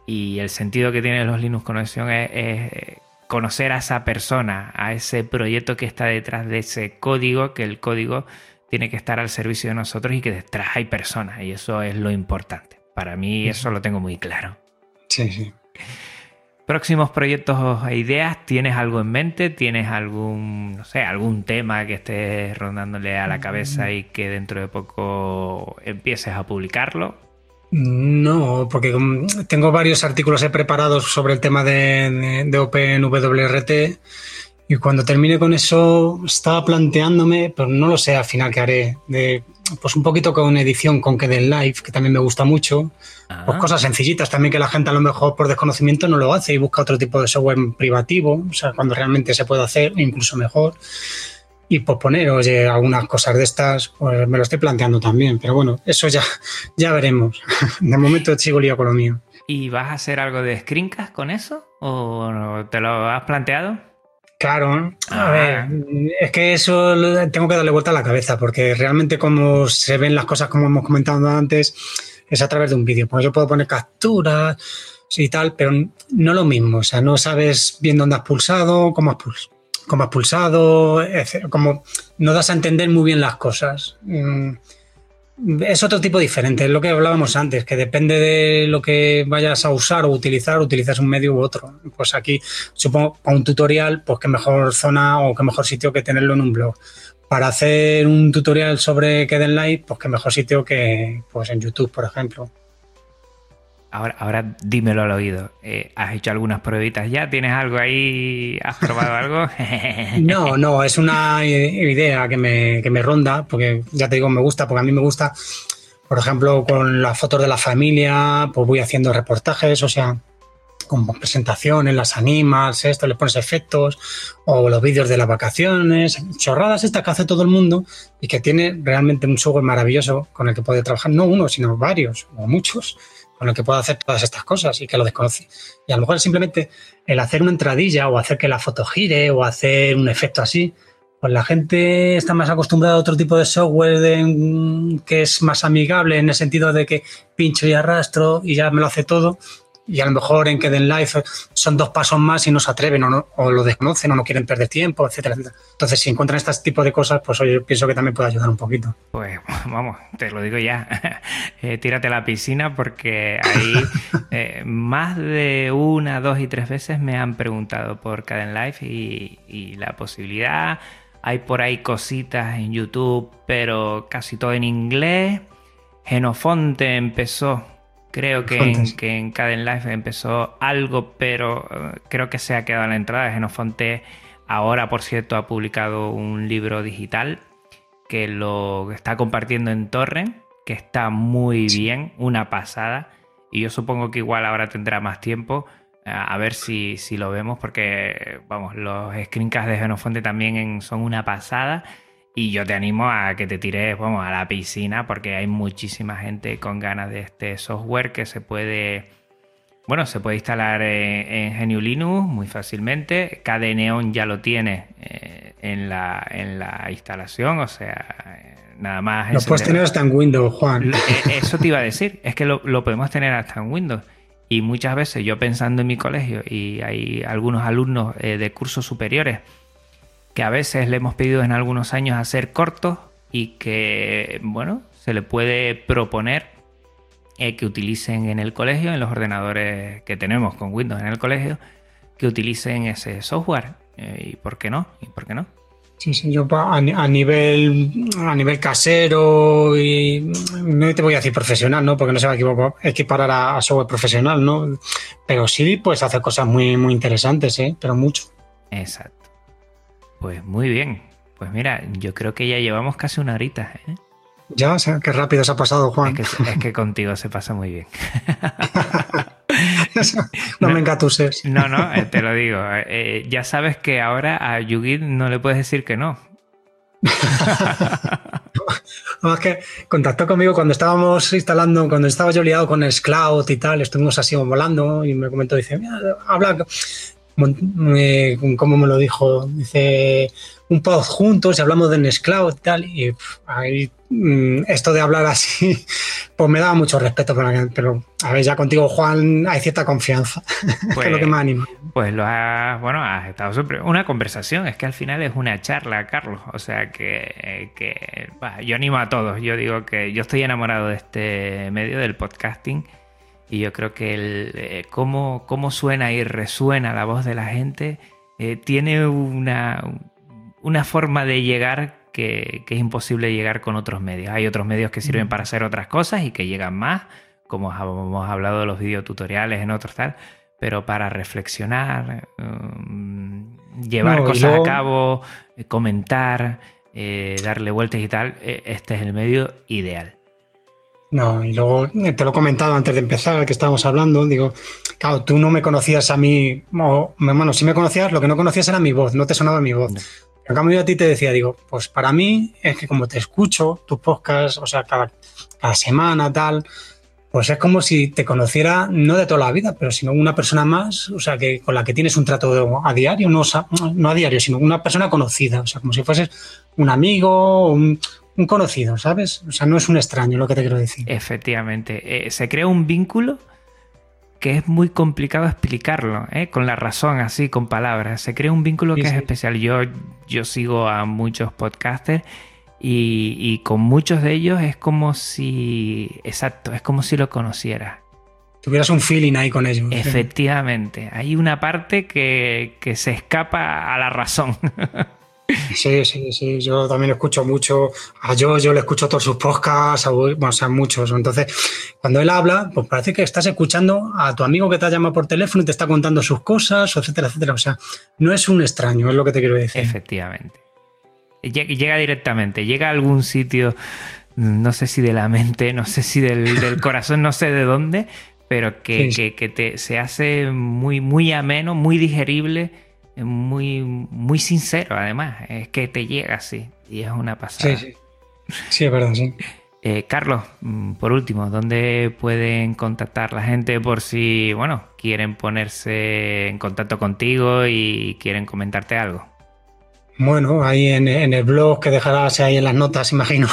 S3: y el sentido que tienen los Linux Conexión es conocer a esa persona, a ese proyecto que está detrás de ese código, que el código tiene que estar al servicio de nosotros y que detrás hay personas, y eso es lo importante. Para mí eso lo tengo muy claro.
S4: Sí, sí.
S3: Próximos proyectos e ideas, ¿tienes algo en mente? ¿Tienes algún, no sé, algún tema que estés rondándole a la cabeza mm. y que dentro de poco empieces a publicarlo?
S4: No, porque tengo varios artículos preparados sobre el tema de, de OpenWRT y cuando termine con eso estaba planteándome, pero no lo sé al final qué haré, de, pues un poquito con edición con Kden Live, que también me gusta mucho, pues ah. cosas sencillitas también que la gente a lo mejor por desconocimiento no lo hace y busca otro tipo de software privativo, o sea, cuando realmente se puede hacer, incluso mejor. Y posponer, oye, algunas cosas de estas, pues me lo estoy planteando también, pero bueno, eso ya, ya veremos. De momento sigo lío con lo mío.
S3: ¿Y vas a hacer algo de screencast con eso? ¿O te lo has planteado?
S4: Claro, a ah. ver, es que eso tengo que darle vuelta a la cabeza, porque realmente como se ven las cosas como hemos comentado antes, es a través de un vídeo. Pues yo puedo poner capturas y tal, pero no lo mismo. O sea, no sabes bien dónde has pulsado, cómo has pulsado como has pulsado, como no das a entender muy bien las cosas. Mm, es otro tipo diferente, es lo que hablábamos antes, que depende de lo que vayas a usar o utilizar, utilizas un medio u otro. Pues aquí, supongo, para un tutorial, pues qué mejor zona o qué mejor sitio que tenerlo en un blog. Para hacer un tutorial sobre Kdenlight, pues qué mejor sitio que pues en YouTube, por ejemplo.
S3: Ahora, ahora dímelo al oído. Eh, ¿Has hecho algunas pruebitas ya? ¿Tienes algo ahí? ¿Has probado algo?
S4: no, no, es una idea que me, que me ronda, porque ya te digo, me gusta, porque a mí me gusta, por ejemplo, con las fotos de la familia, pues voy haciendo reportajes, o sea, con presentaciones, las animas, esto, le pones efectos, o los vídeos de las vacaciones, chorradas estas que hace todo el mundo y que tiene realmente un software maravilloso con el que puede trabajar, no uno, sino varios o muchos con el que puedo hacer todas estas cosas y que lo desconoce. Y a lo mejor simplemente el hacer una entradilla o hacer que la foto gire o hacer un efecto así, pues la gente está más acostumbrada a otro tipo de software que es más amigable en el sentido de que pincho y arrastro y ya me lo hace todo y a lo mejor en que den live son dos pasos más y no se atreven o, no, o lo desconocen o no quieren perder tiempo, etcétera, Entonces, si encuentran este tipo de cosas, pues yo pienso que también puede ayudar un poquito.
S3: Pues vamos, te lo digo ya, eh, tírate a la piscina porque ahí eh, más de una, dos y tres veces me han preguntado por Caden Live y, y la posibilidad. Hay por ahí cositas en YouTube, pero casi todo en inglés. Genofonte empezó Creo que en, que en Caden Life empezó algo, pero eh, creo que se ha quedado en la entrada. Genofonte ahora, por cierto, ha publicado un libro digital que lo está compartiendo en Torre, que está muy bien, una pasada. Y yo supongo que igual ahora tendrá más tiempo. Eh, a ver si, si lo vemos, porque vamos, los screencasts de Genofonte también son una pasada. Y yo te animo a que te tires, vamos, a la piscina porque hay muchísima gente con ganas de este software que se puede, bueno, se puede instalar en, GNU Linux muy fácilmente. KDE ya lo tiene eh, en, la, en la instalación, o sea, nada más.
S4: Lo puedes tener hasta en Windows, Juan.
S3: Eh, eso te iba a decir, es que lo, lo podemos tener hasta en Windows. Y muchas veces yo pensando en mi colegio y hay algunos alumnos eh, de cursos superiores que a veces le hemos pedido en algunos años hacer cortos y que, bueno, se le puede proponer eh, que utilicen en el colegio, en los ordenadores que tenemos con Windows en el colegio, que utilicen ese software. Eh, ¿Y por qué no? ¿Y por qué no?
S4: Sí, sí, yo a, nivel a nivel casero y no te voy a decir profesional, ¿no? Porque no se va a equiparar a, a software profesional, ¿no? Pero sí puedes hacer cosas muy, muy interesantes, ¿eh? Pero mucho.
S3: Exacto. Pues muy bien. Pues mira, yo creo que ya llevamos casi una horita. ¿eh?
S4: Ya, o sea, qué rápido se ha pasado, Juan.
S3: Es que, contigo se pasa muy bien.
S4: no, me engatuses.
S3: No, no, eh, te lo digo. Eh, ya sabes que ahora a Yugi no le puedes decir que no.
S4: es que contactó conmigo cuando estábamos instalando, cuando estaba yo liado con el cloud y tal, estuvimos así volando y me comentó, dice, habla, como me lo dijo, dice un pod juntos y hablamos de Nextcloud y tal, y ahí, mm, esto de hablar así, pues me daba mucho respeto, pero, a ver, ya contigo, Juan, hay cierta confianza, pues, es lo que me anima.
S3: Pues lo has, bueno, has estado siempre, una conversación, es que al final es una charla, Carlos, o sea que, que yo animo a todos, yo digo que yo estoy enamorado de este medio del podcasting y yo creo que el, eh, cómo, cómo, suena y resuena la voz de la gente eh, tiene una, una, forma de llegar que, es imposible llegar con otros medios. Hay otros medios que sirven para hacer otras cosas y que llegan más, como hemos hablado de los videotutoriales en otros tal, pero para reflexionar, um, llevar cosas a cabo, eh, comentar, darle vueltas y tal, este es el medio ideal.
S4: No, y luego eh, te lo he comentado antes de empezar, que estábamos hablando, digo, claro, tú no me conocías a mí, o, bueno, sí me conocías, lo que no conocías era mi voz, no te sonaba mi voz. En cambio, yo a ti te decía, digo, pues para mí es que como te escucho tus podcasts, o sea, cada, cada semana, tal, pues es como si te conociera no de toda la vida, pero sino una persona más, o sea, que con la que tienes un trato a diario, no, no a diario, sino una persona conocida, o sea, como si fueses un amigo, un, un conocido, ¿sabes? O sea, no es un extraño lo que te quiero decir.
S3: Efectivamente, eh, se crea un vínculo que es muy complicado explicarlo, ¿eh? con la razón, así, con palabras. Se crea un vínculo que es especial. Yo, yo sigo a muchos podcasters y, con muchos de ellos es como si, exacto, es como si lo conociera.
S4: Tuvieras un feeling ahí con ellos.
S3: Efectivamente, hay una parte que, que se escapa a la razón.
S4: Sí, sí, sí. Yo también escucho mucho a yo, yo le escucho todos sus podcasts, a, bueno, o sea, muchos. Entonces, cuando él habla, pues parece que estás escuchando a tu amigo que te ha llamado por teléfono y te está contando sus cosas, etcétera, etcétera. O sea, no es un extraño, es lo que te quiero decir.
S3: Efectivamente. Llega directamente, llega a algún sitio, no sé si de la mente, no sé si del, corazón, no sé de dónde, pero que, que, te, se hace muy, muy ameno, muy digerible muy, muy sincero, además. Es que te llega así y es una pasada.
S4: Sí, sí. Sí, es verdad, sí.
S3: Eh, Carlos, mm, por último, ¿dónde pueden contactar la gente por si, bueno, quieren ponerse en contacto contigo y quieren comentarte algo?
S4: Bueno, ahí en, el blog que dejarás ahí en las notas, imagino.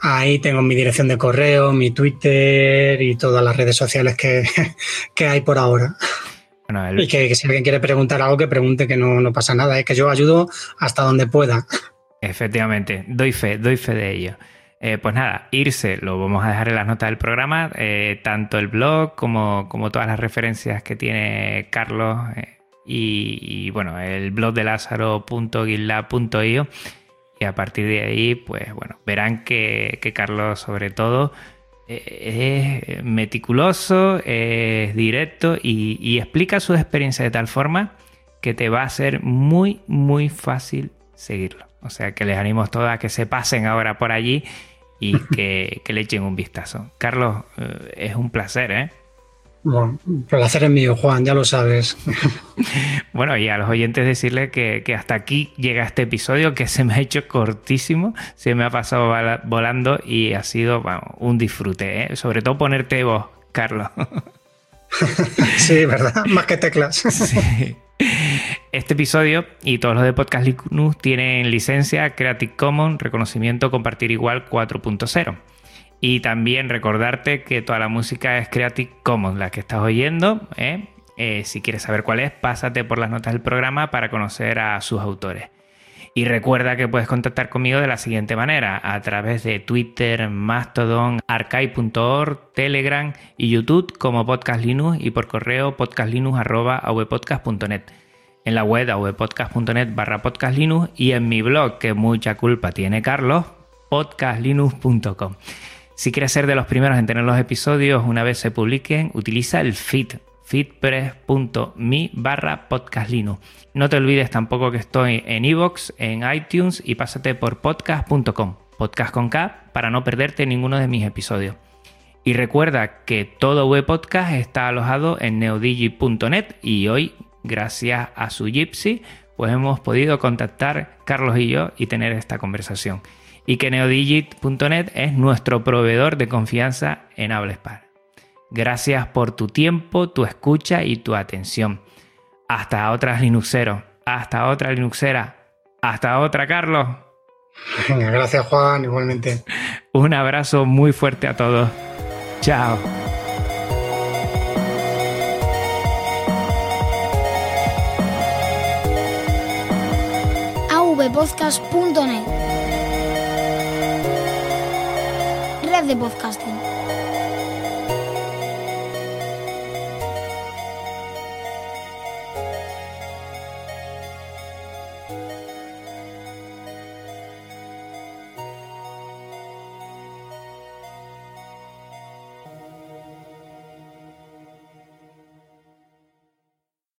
S4: ahí tengo mi dirección de correo, mi Twitter y todas las redes sociales que, que hay por ahora. Y que, si alguien quiere preguntar algo, que pregunte que no, pasa nada, es que yo ayudo hasta donde pueda.
S3: Efectivamente, doy fe, doy fe de ello. Eh, pues nada, irse, lo vamos a dejar en las notas del programa, eh, tanto el blog como, como, todas las referencias que tiene Carlos eh, y, bueno, el blog de lázaro.guilda.io y a partir de ahí, pues bueno, verán que, que Carlos sobre todo es meticuloso, es directo y, explica su experiencia de tal forma que te va a ser muy, muy fácil seguirlo. O sea que les animo a todos a que se pasen ahora por allí y que, que le echen un vistazo. Carlos, eh, es un placer, ¿eh?
S4: Bueno, placer es mío, Juan, ya lo sabes.
S3: bueno, y a los oyentes decirles que, hasta aquí llega este episodio que se me ha hecho cortísimo, se me ha pasado volando y ha sido un disfrute, ¿eh? sobre todo ponerte voz, Carlos.
S4: sí, ¿verdad? Más que teclas.
S3: Este episodio y todos los de Podcast Linux tienen licencia Creative Commons, reconocimiento compartir igual 4.0. Y también recordarte que toda la música es Creative Commons, la que estás oyendo. ¿eh? Eh, si quieres saber cuál es, pásate por las notas del programa para conocer a sus autores. Y recuerda que puedes contactar conmigo de la siguiente manera, a través de Twitter, Mastodon, archive.org, Telegram y YouTube como Podcast Linux y por correo podcastlinux.avpodcast.net. En la web avpodcast.net barra podcastlinux y en mi blog, que mucha culpa tiene Carlos, podcastlinux.com. Si quieres ser de los primeros en tener los episodios una vez se publiquen, utiliza el feed feedpress.me barra podcastlinux. No te olvides tampoco que estoy en iVoox, en iTunes y pásate por podcast.com, podcast con K, para no perderte ninguno de mis episodios. Y recuerda que todo web podcast está alojado en neodigi.net y hoy, gracias a su Gypsy, pues hemos podido contactar Carlos y yo y tener esta conversación y que neodigit.net es nuestro proveedor de confianza en habla hispana. Gracias por tu tiempo, tu escucha y tu atención. Hasta otras Linuxeros, hasta otra Linuxera, hasta otra Carlos.
S4: Gracias Juan, igualmente.
S3: Un abrazo muy fuerte a todos. Chao.
S1: avpodcast.net de podcasting.